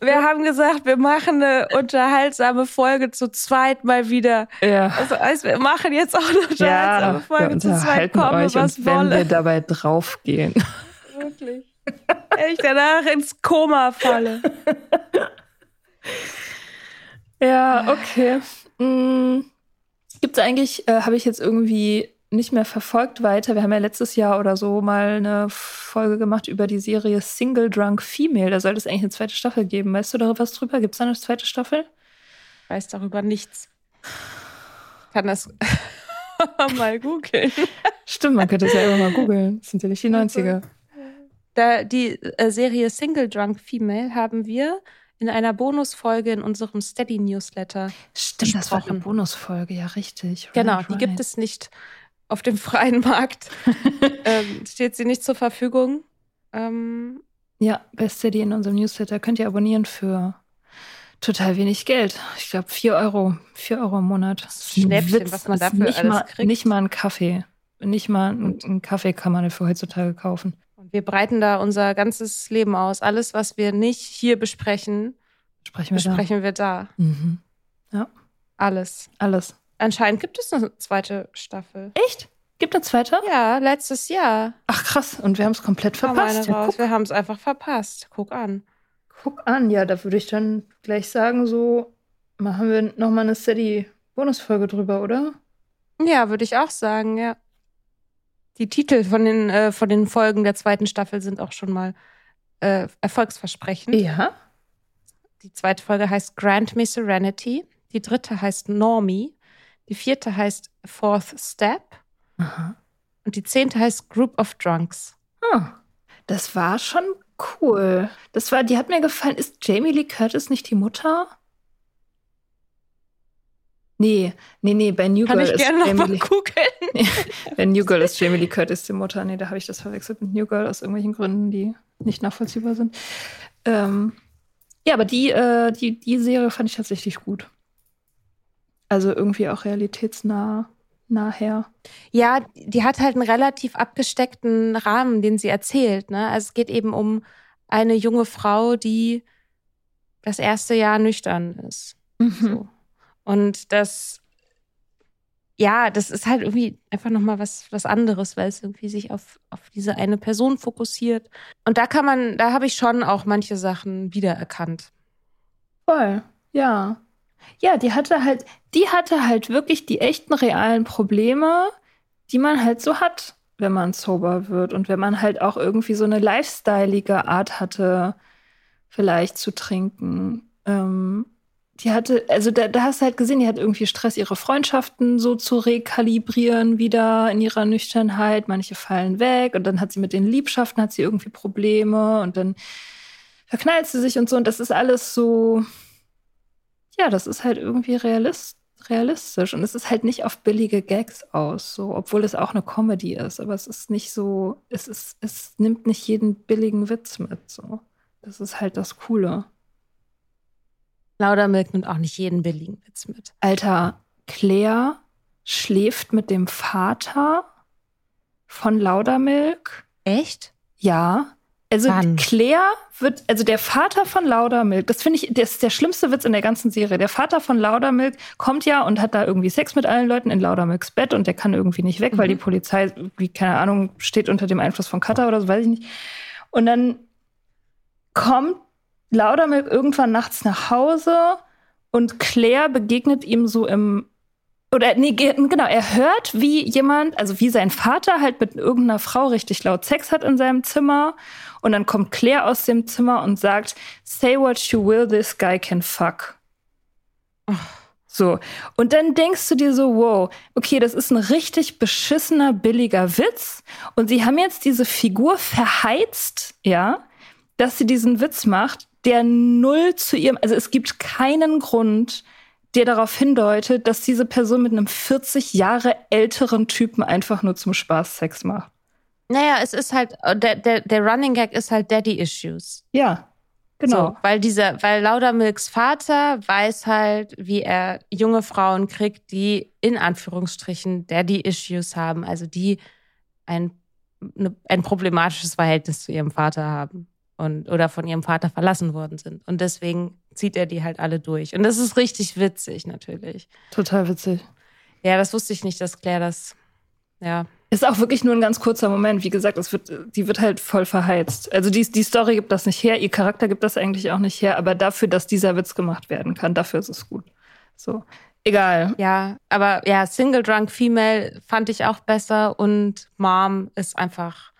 Wir haben gesagt, wir machen eine unterhaltsame Folge zu zweit mal wieder. Ja. Also, also wir machen jetzt auch eine unterhaltsame Ja, Folge zu zweit, unterhalten komme euch was und wenn wir dabei draufgehen. Wirklich. Wenn ich danach ins Koma falle. Ja, okay. Mm, Gibt es eigentlich, äh, habe ich jetzt irgendwie nicht mehr verfolgt weiter. Wir haben ja letztes Jahr oder so mal eine Folge gemacht über die Serie Single Drunk Female. Da sollte es eigentlich eine zweite Staffel geben. Weißt du da was drüber? Gibt es da eine zweite Staffel? Weiß darüber nichts. Kann das mal googeln. Stimmt, man könnte es ja immer mal googeln. Das sind ja nicht die 90er. Da, die äh, Serie Single Drunk Female haben wir in einer Bonusfolge in unserem Steady Newsletter. Stimmt, das war eine. Bonusfolge, ja, richtig. Genau, Right, die right. gibt es nicht auf dem freien Markt. ähm, steht sie nicht zur Verfügung. Ähm, Ja, bei Steady in unserem Newsletter könnt ihr abonnieren für total wenig Geld. Ich glaube, 4 Euro. 4 Euro im Monat. Schnäppchen, was man dafür nicht alles mal, kriegt. Nicht mal ein Kaffee. Nicht mal ein, ein Kaffee kann man dafür heutzutage kaufen. Wir breiten da unser ganzes Leben aus. Alles, was wir nicht hier besprechen, Sprechen wir besprechen wir da. da. Mhm. Alles. Alles. Anscheinend gibt es eine zweite Staffel. Echt? Gibt eine zweite? Ja, letztes Jahr. Ach krass, und wir haben es komplett verpasst. Ja, Wir haben es einfach verpasst. Guck an. guck an, ja, da würde ich dann gleich sagen, so machen wir nochmal eine Steady-Bonusfolge drüber, oder? Ja, würde ich auch sagen, ja. Die Titel von den, äh, von den Folgen der zweiten Staffel sind auch schon mal äh, erfolgsversprechend. Ja. Die zweite Folge heißt Grant Me Serenity. Die dritte heißt Normie. Die vierte heißt Fourth Step. Aha. Und die zehnte heißt Group of Drunks. Ah, das war schon cool. Das war, die hat mir gefallen. Ist Jamie Lee Curtis nicht die Mutter? Nee, nee, nee, bei New Kann Girl ich ist gerne noch Jamie mal Lee, googeln. bei New Girl ist Jamie Lee Curtis die Mutter. Nee, da habe ich das verwechselt mit New Girl aus irgendwelchen Gründen, die nicht nachvollziehbar sind. Ähm, ja, aber die, äh, die, die Serie fand ich tatsächlich gut. Also irgendwie auch realitätsnah nachher. Ja, die hat halt einen relativ abgesteckten Rahmen, den sie erzählt. Ne? Also es geht eben um eine junge Frau, die das erste Jahr nüchtern ist. Mhm. So. Und das, ja, das ist halt irgendwie einfach nochmal was, was anderes, weil es irgendwie sich auf, auf diese eine Person fokussiert. Und da kann man, da habe ich schon auch manche Sachen wiedererkannt. Voll, ja. Ja, die hatte halt, die hatte halt wirklich die echten realen Probleme, die man halt so hat, wenn man sober wird und wenn man halt auch irgendwie so eine lifestyleige Art hatte, vielleicht zu trinken. Ähm, die hatte, also da, da hast du halt gesehen, die hat irgendwie Stress, ihre Freundschaften so zu rekalibrieren wieder in ihrer Nüchternheit. Manche fallen weg und dann hat sie mit den Liebschaften hat sie irgendwie Probleme und dann verknallt sie sich und so und das ist alles so, ja, das ist halt irgendwie realist, realistisch und es ist halt nicht auf billige Gags aus, so, obwohl es auch eine Comedy ist, aber es ist nicht so, es ist, es nimmt nicht jeden billigen Witz mit, so. Das ist halt das Coole. Laudermilk nimmt auch nicht jeden billigen Witz mit. Alter, Claire schläft mit dem Vater von Laudermilk. Echt? Ja. Also Wann? Claire wird, also der Vater von Laudermilk, das finde ich, das ist der schlimmste Witz in der ganzen Serie. Der Vater von Laudermilk kommt ja und hat da irgendwie Sex mit allen Leuten in Laudermilks Bett und der kann irgendwie nicht weg, weil die Polizei, wie, keine Ahnung, steht unter dem Einfluss von Cutter oder so, weiß ich nicht. Und dann kommt Laudermilk irgendwann nachts nach Hause und Claire begegnet ihm so im oder nee, ge- genau, er hört, wie jemand, also wie sein Vater halt mit irgendeiner Frau richtig laut Sex hat in seinem Zimmer und dann kommt Claire aus dem Zimmer und sagt, say what you will, this guy can fuck. So. Und dann denkst du dir so, wow, okay, das ist ein richtig beschissener, billiger Witz. Und sie haben jetzt diese Figur verheizt, ja, dass sie diesen Witz macht, der null zu ihrem, also es gibt keinen Grund, der darauf hindeutet, dass diese Person mit einem 40 Jahre älteren Typen einfach nur zum Spaß Sex macht. Naja, es ist halt, der, der, der Running Gag ist halt Daddy Issues. Ja, genau. So, weil dieser, weil Laudermilks Vater weiß halt, wie er junge Frauen kriegt, die in Anführungsstrichen Daddy Issues haben, also die ein, ne, ein problematisches Verhältnis zu ihrem Vater haben und oder von ihrem Vater verlassen worden sind. Und deswegen zieht er die halt alle durch. Und das ist richtig witzig, natürlich. Total witzig. Ja, das wusste ich nicht, dass Claire das, ja. Ist auch wirklich nur ein ganz kurzer Moment. Wie gesagt, es wird, die wird halt voll verheizt. Also die, die Story gibt das nicht her, ihr Charakter gibt das eigentlich auch nicht her, aber dafür, dass dieser Witz gemacht werden kann, dafür ist es gut. So. Egal. Ja, aber ja, Single Drunk Female fand ich auch besser und Mom ist einfach,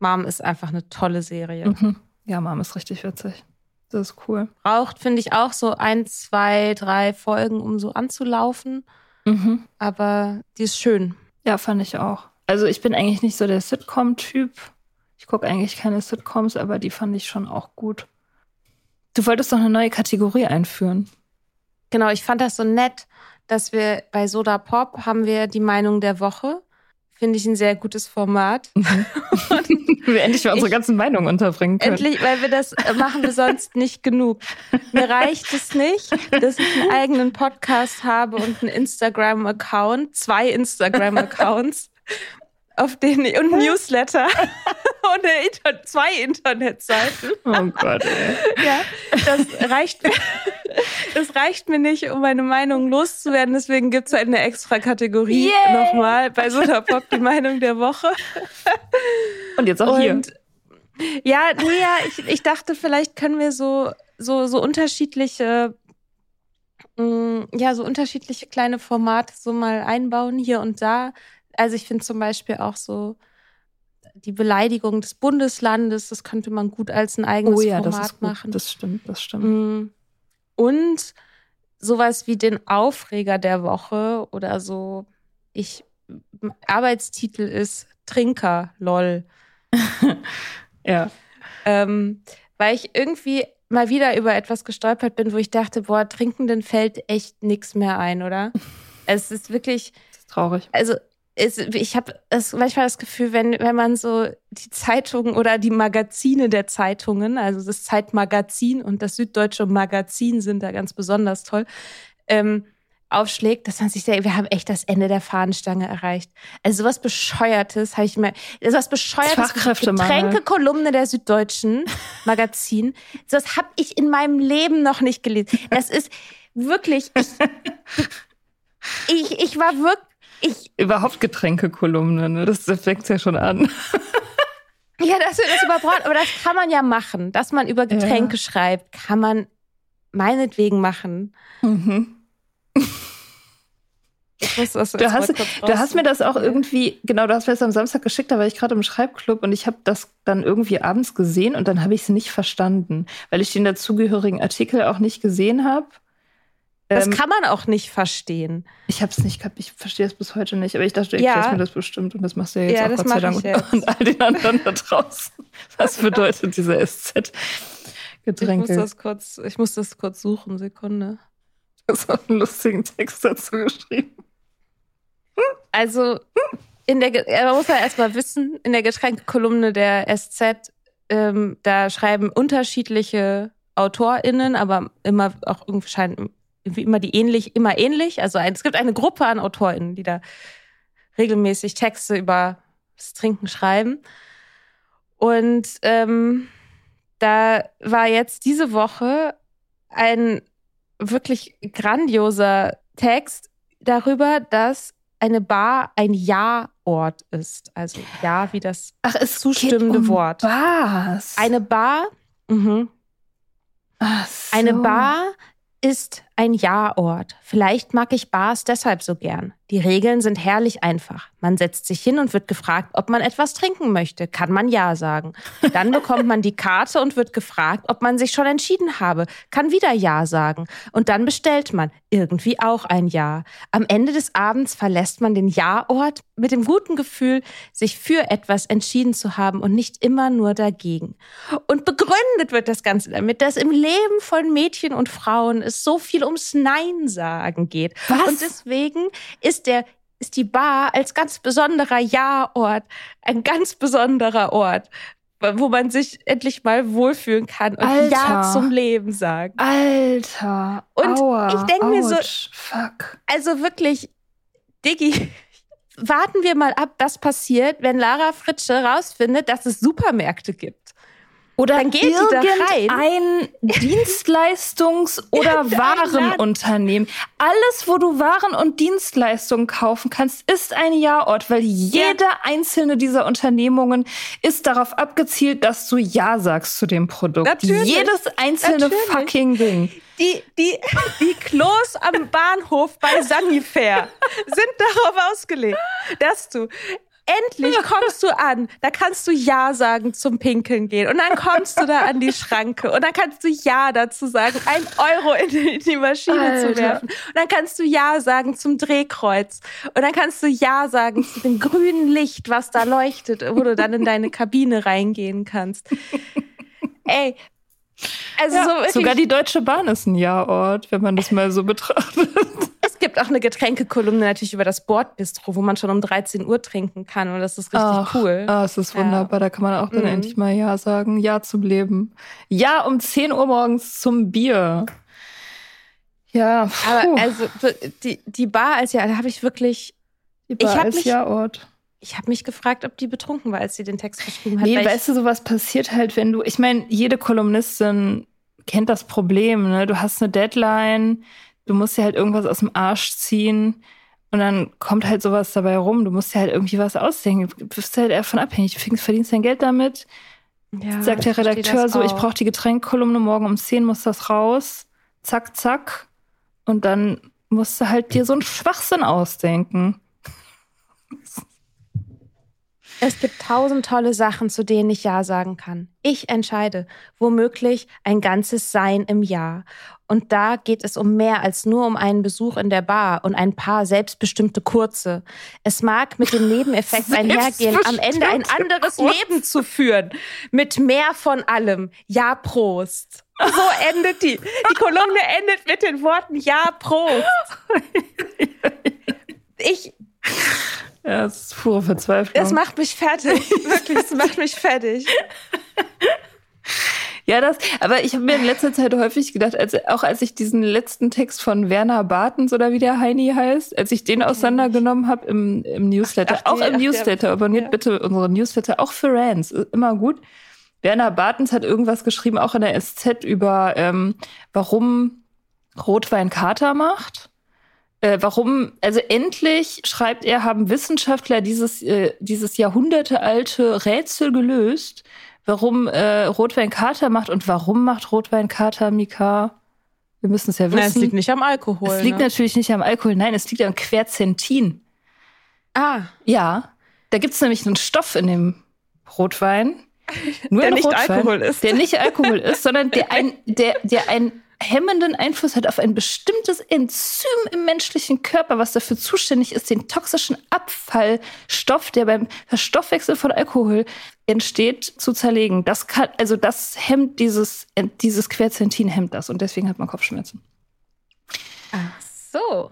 Mom ist einfach eine tolle Serie. Mhm. Ja, Mom ist richtig witzig. Das ist cool. Braucht, finde ich, auch so ein, zwei, drei Folgen, um so anzulaufen. Mhm. Aber die ist schön. Ja, fand ich auch. Also ich bin eigentlich nicht so der Sitcom-Typ. Ich gucke eigentlich keine Sitcoms, aber die fand ich schon auch gut. Du wolltest doch eine neue Kategorie einführen. Genau, ich fand das so nett, dass wir bei Soda Pop haben wir die Meinung der Woche. Finde ich ein sehr gutes Format. wir endlich mal unsere Ich- ganzen Meinungen unterbringen können. Endlich, weil wir das äh, machen wir sonst nicht genug. Mir reicht es nicht, dass ich einen eigenen Podcast habe und einen Instagram-Account, zwei Instagram-Accounts, auf denen ich, und Newsletter und Inter zwei Internetseiten. Oh Gott, ey. Ja, das reicht mir. Das reicht mir nicht, um meine Meinung loszuwerden. Deswegen gibt es halt eine extra Kategorie Yay! nochmal bei Soda Pop die Meinung der Woche. Und jetzt auch hier. Und ja, nee, ja, ich, ich dachte, vielleicht können wir so, so, so unterschiedliche, mh, ja, so unterschiedliche kleine Formate so mal einbauen hier und da. Also ich finde zum Beispiel auch so die Beleidigung des Bundeslandes, das könnte man gut als ein eigenes Oh ja, das Format ist gut. machen. Das stimmt, das stimmt. Mm. Und sowas wie den Aufreger der Woche oder so. Ich Arbeitstitel ist Trinker, lol. Ja. Ähm, weil ich irgendwie mal wieder über etwas gestolpert bin, wo ich dachte, boah, Trinkenden fällt echt nichts mehr ein, oder? es ist wirklich. Das ist traurig. Also es, ich habe manchmal das Gefühl, wenn, wenn man so die Zeitungen oder die Magazine der Zeitungen, also das Zeitmagazin und das Süddeutsche Magazin sind da ganz besonders toll, ähm, aufschlägt, dass man sich denkt, wir haben echt das Ende der Fahnenstange erreicht. Also sowas Bescheuertes habe ich mir, sowas Bescheuertes, Getränkekolumne der Süddeutschen Magazin, das habe ich in meinem Leben noch nicht gelesen. Das ist wirklich, ich, ich, ich war wirklich, ich, Überhaupt Getränkekolumne, ne? das fängt ja schon an. Ja, dass wir das überbrauchen, aber das kann man ja machen. Dass man über Getränke ja. schreibt, kann man meinetwegen machen. Mhm. Das du hast, du hast mir das auch irgendwie, genau, du hast mir das am Samstag geschickt, da war ich gerade im Schreibclub und ich habe das dann irgendwie abends gesehen und dann habe ich es nicht verstanden, weil ich den dazugehörigen Artikel auch nicht gesehen habe. Das ähm, kann man auch nicht verstehen. Ich habe es nicht gehabt, ich verstehe es bis heute nicht, aber ich dachte, erklärst ja. mir das bestimmt und das machst du ja jetzt ja, auch Gott sei Dank und, und all den anderen da draußen. Was bedeutet dieser SZ-Getränke? Ich muss das kurz, ich muss das kurz suchen, Sekunde. Du hast auch einen lustigen Text dazu geschrieben. Also, in der, man muss ja erstmal wissen, in der Getränkekolumne der SZ, ähm, da schreiben unterschiedliche AutorInnen, aber immer auch irgendwie scheinen irgendwie immer die ähnlich, immer ähnlich. Also es gibt eine Gruppe an AutorInnen, die da regelmäßig Texte über das Trinken schreiben. Und ähm, da war jetzt diese Woche ein wirklich grandioser Text darüber, dass eine Bar ein Ja-Ort ist. Also Ja wie das Ach, es zustimmende um Wort. Bars. Eine Bar. Mh. Ach so. Eine Bar ist ein Ja-Ort. Vielleicht mag ich Bars deshalb so gern. Die Regeln sind herrlich einfach. Man setzt sich hin und wird gefragt, ob man etwas trinken möchte. Kann man Ja sagen. Dann bekommt man die Karte und wird gefragt, ob man sich schon entschieden habe. Kann wieder Ja sagen. Und dann bestellt man irgendwie auch ein Ja. Am Ende des Abends verlässt man den Ja-Ort mit dem guten Gefühl, sich für etwas entschieden zu haben und nicht immer nur dagegen. Und begründet wird das Ganze damit, dass im Leben von Mädchen und Frauen es so viel ums Nein sagen geht. Was? Und deswegen ist der ist die Bar als ganz besonderer Ja-Ort ein ganz besonderer Ort, wo man sich endlich mal wohlfühlen kann und Alter. Ja zum Leben sagt. Alter. Und Aua, ich denke mir so, fuck. also wirklich, Diggi, warten wir mal ab, was passiert, wenn Lara Fritsche rausfindet, dass es Supermärkte gibt. Oder dann geht irgendein Dienstleistungs- oder Warenunternehmen. Alles, wo du Waren und Dienstleistungen kaufen kannst, ist ein Ja-Ort, weil jede ja. einzelne dieser Unternehmungen ist darauf abgezielt, dass du Ja sagst zu dem Produkt. Natürlich. Jedes einzelne Natürlich. fucking Ding. Die, die, die Klos am Bahnhof bei Sanifair sind darauf ausgelegt, dass du endlich kommst du an. Da kannst du Ja sagen zum Pinkeln gehen. Und dann kommst du da an die Schranke. Und dann kannst du Ja dazu sagen, ein Euro in die, in die Maschine Alter. zu werfen. Und dann kannst du Ja sagen zum Drehkreuz. Und dann kannst du Ja sagen zu dem grünen Licht, was da leuchtet, wo du dann in deine Kabine reingehen kannst. Ey, also ja, so sogar die Deutsche Bahn ist ein Ja-Ort, wenn man das mal so betrachtet gibt auch eine Getränkekolumne natürlich über das Bordbistro, wo man schon um 13 Uhr trinken kann und das ist richtig Ach, cool. Ah, es ist wunderbar. Ja. Da kann man auch dann mhm. endlich mal Ja sagen. Ja zum Leben. Ja um 10 Uhr morgens zum Bier. Ja. Puh. Aber also die, die Bar als ja, da habe ich wirklich. Die Bar ich als Ja-Ort. Ich habe mich gefragt, ob die betrunken war, als sie den Text geschrieben hat. Nee, weißt du, sowas passiert halt, wenn du. Ich meine, jede Kolumnistin kennt das Problem. Ne? Du hast eine Deadline du musst dir halt irgendwas aus dem Arsch ziehen und dann kommt halt sowas dabei rum. Du musst dir halt irgendwie was ausdenken. Du bist halt davon abhängig. Du verdienst dein Geld damit. Ja, sagt der Redakteur so, ich brauche die Getränkkolumne, morgen um 10 muss das raus. Zack, zack. Und dann musst du halt dir so einen Schwachsinn ausdenken. Es gibt tausend tolle Sachen, zu denen ich Ja sagen kann. Ich entscheide, womöglich ein ganzes Sein im Jahr. Und da geht es um mehr als nur um einen Besuch in der Bar und ein paar selbstbestimmte kurze. Es mag mit dem Nebeneffekt einhergehen, am Ende ein anderes Kurz. Leben zu führen. Mit mehr von allem. Ja, Prost. So endet die. Die Kolumne endet mit den Worten Ja, Prost. Ich, Ja, das ist pure Verzweiflung. das macht mich fertig. Wirklich, das macht mich fertig. Ja, das, aber ich habe mir in letzter Zeit häufig gedacht, als, auch als ich diesen letzten Text von Werner Bartens oder wie der Heini heißt, als ich den auseinandergenommen habe im, im Newsletter, Ach, ach, auch die- im ach, der- Newsletter, abonniert ja. bitte unsere Newsletter, auch für Rants, ist immer gut. Werner Bartens hat irgendwas geschrieben, auch in der SZ, über ähm, warum Rotwein Kater macht. Äh, warum, also endlich, schreibt er, haben Wissenschaftler dieses, äh, dieses jahrhundertealte Rätsel gelöst, warum äh, Rotwein Kater macht und warum macht Rotwein Kater, Mika? Wir müssen es ja wissen. Nein, es liegt nicht am Alkohol. Es liegt ne? natürlich nicht am Alkohol, nein, es liegt am Quercetin. Ah, Ja, da gibt's nämlich einen Stoff in dem Rotwein, nur Der nicht Rotwein, Alkohol ist. der nicht Alkohol ist, sondern der ein, der, der einen hemmenden Einfluss hat auf ein bestimmtes Enzym im menschlichen Körper, was dafür zuständig ist, den toxischen Abfallstoff, der beim Verstoffwechsel von Alkohol entsteht, zu zerlegen. Das kann, also das hemmt dieses, dieses Quercetin hemmt das und deswegen hat man Kopfschmerzen. ach so.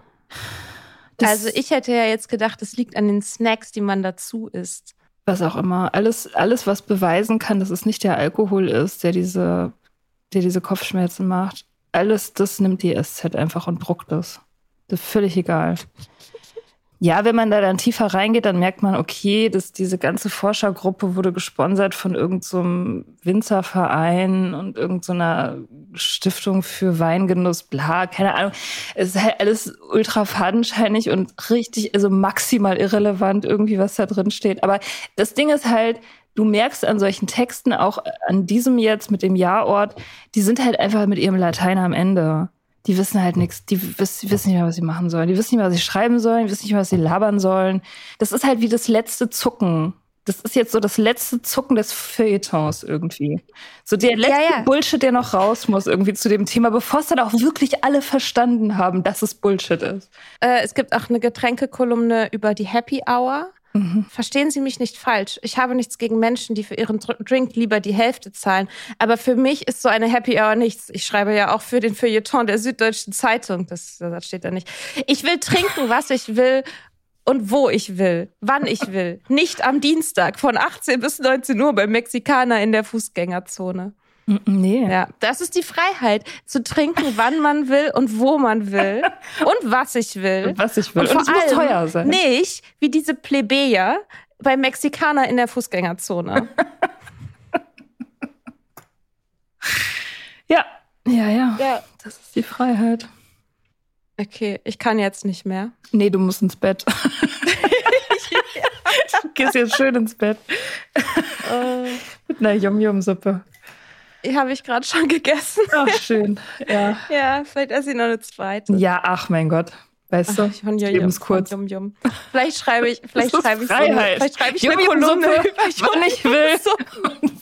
Das- also ich hätte ja jetzt gedacht, es liegt an den Snacks, die man dazu isst. was auch immer, alles, alles, was beweisen kann, dass es nicht der Alkohol ist, der diese, der diese Kopfschmerzen macht, alles das nimmt die SZ einfach und druckt das. Das ist völlig egal. Ja, wenn man da dann tiefer reingeht, dann merkt man, okay, dass diese ganze Forschergruppe wurde gesponsert von irgendeinem so Winzerverein und irgendeiner Stiftung für Weingenuss, bla, keine Ahnung. Es ist halt alles ultra fadenscheinig und richtig, also maximal irrelevant irgendwie, was da drin steht. Aber das Ding ist halt, du merkst an solchen Texten, auch an diesem jetzt mit dem Jahrort, die sind halt einfach mit ihrem Latein am Ende. Die wissen halt nichts, die wiss, wissen nicht mehr, was sie machen sollen. Die wissen nicht mehr, was sie schreiben sollen, die wissen nicht mehr, was sie labern sollen. Das ist halt wie das letzte Zucken. Das ist jetzt so das letzte Zucken des Feuilletons irgendwie. So der letzte ja. Bullshit, der noch raus muss irgendwie zu dem Thema, bevor es dann auch wirklich alle verstanden haben, dass es Bullshit ist. Äh, es gibt auch eine Getränkekolumne über die Happy Hour. Mhm. Verstehen Sie mich nicht falsch. Ich habe nichts gegen Menschen, die für ihren Dr- Drink lieber die Hälfte zahlen. Aber für mich ist so eine Happy Hour nichts. Ich schreibe ja auch für den Feuilleton der Süddeutschen Zeitung. Das, das steht da nicht. Ich will trinken, was ich will und wo ich will, wann ich will. Nicht am Dienstag von 18 bis 19 Uhr beim Mexikaner in der Fußgängerzone. Nee. Ja, das ist die Freiheit, zu trinken, wann man will und wo man will und was ich will. Was ich will. Und, Und, vor es muss allem teuer sein. nicht wie diese Plebejer beim Mexikaner in der Fußgängerzone. Ja. Ja, ja. ja, Das ist die Freiheit. okay, ich kann jetzt nicht mehr. Nee, du musst ins Bett. du gehst jetzt schön ins Bett. Mit einer Yum-Yum-Suppe. Die habe ich gerade schon gegessen. Ach, schön. Ja. Ja, vielleicht esse ich noch eine zweite. Ja, ach mein Gott. Weißt du, Ach, Leben Yum, ist kurz. Yum Yum. Vielleicht schreibe ich, vielleicht schreibe ich, so eine, vielleicht schreibe ich eine Yum-Yum-Suppe, Kolumne über wann ich will. Yum-Yum-Suppe.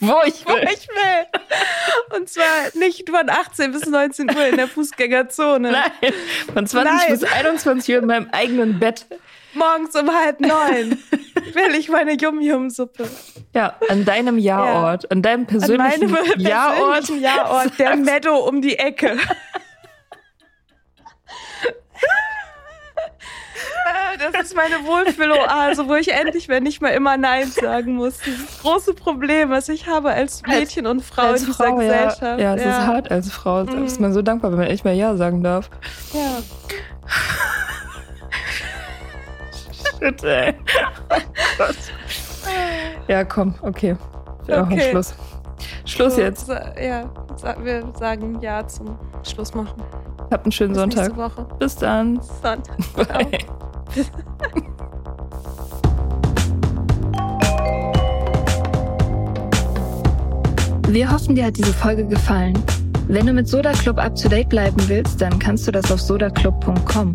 Wo ich wo will. ich will. Und zwar nicht von 18 bis 19 Uhr in der Fußgängerzone. Nein, von 20 Nein. bis 21 Uhr in meinem eigenen Bett. Morgens um halb neun will ich meine Yum-Yum-Suppe. Ja, an deinem Jahrort, an deinem An persönlichen meinem Jahrort. persönlichen Jahrort, der Meadow um die Ecke. Äh, Das ist meine Wohlfühloase, wo ich endlich mehr nicht mehr immer Nein sagen muss. Dieses große Problem, was ich habe als Mädchen und Frau als in dieser Frau, ja. Gesellschaft. Ja, es ist hart als Frau. Da ist man so dankbar, wenn man echt mal Ja sagen darf. Ja. Shit, ey. Gott. Ja, komm, okay. Wir machen Okay. Schluss. Schluss So, jetzt. Ja, wir sagen Ja zum Schluss machen. Habt einen schönen Bis Sonntag. nächste Woche. Bis dann. Sonntag. Bye. Wir hoffen, dir hat diese Folge gefallen. Wenn du mit Soda Club up to date bleiben willst, dann kannst du das auf sodaclub.com.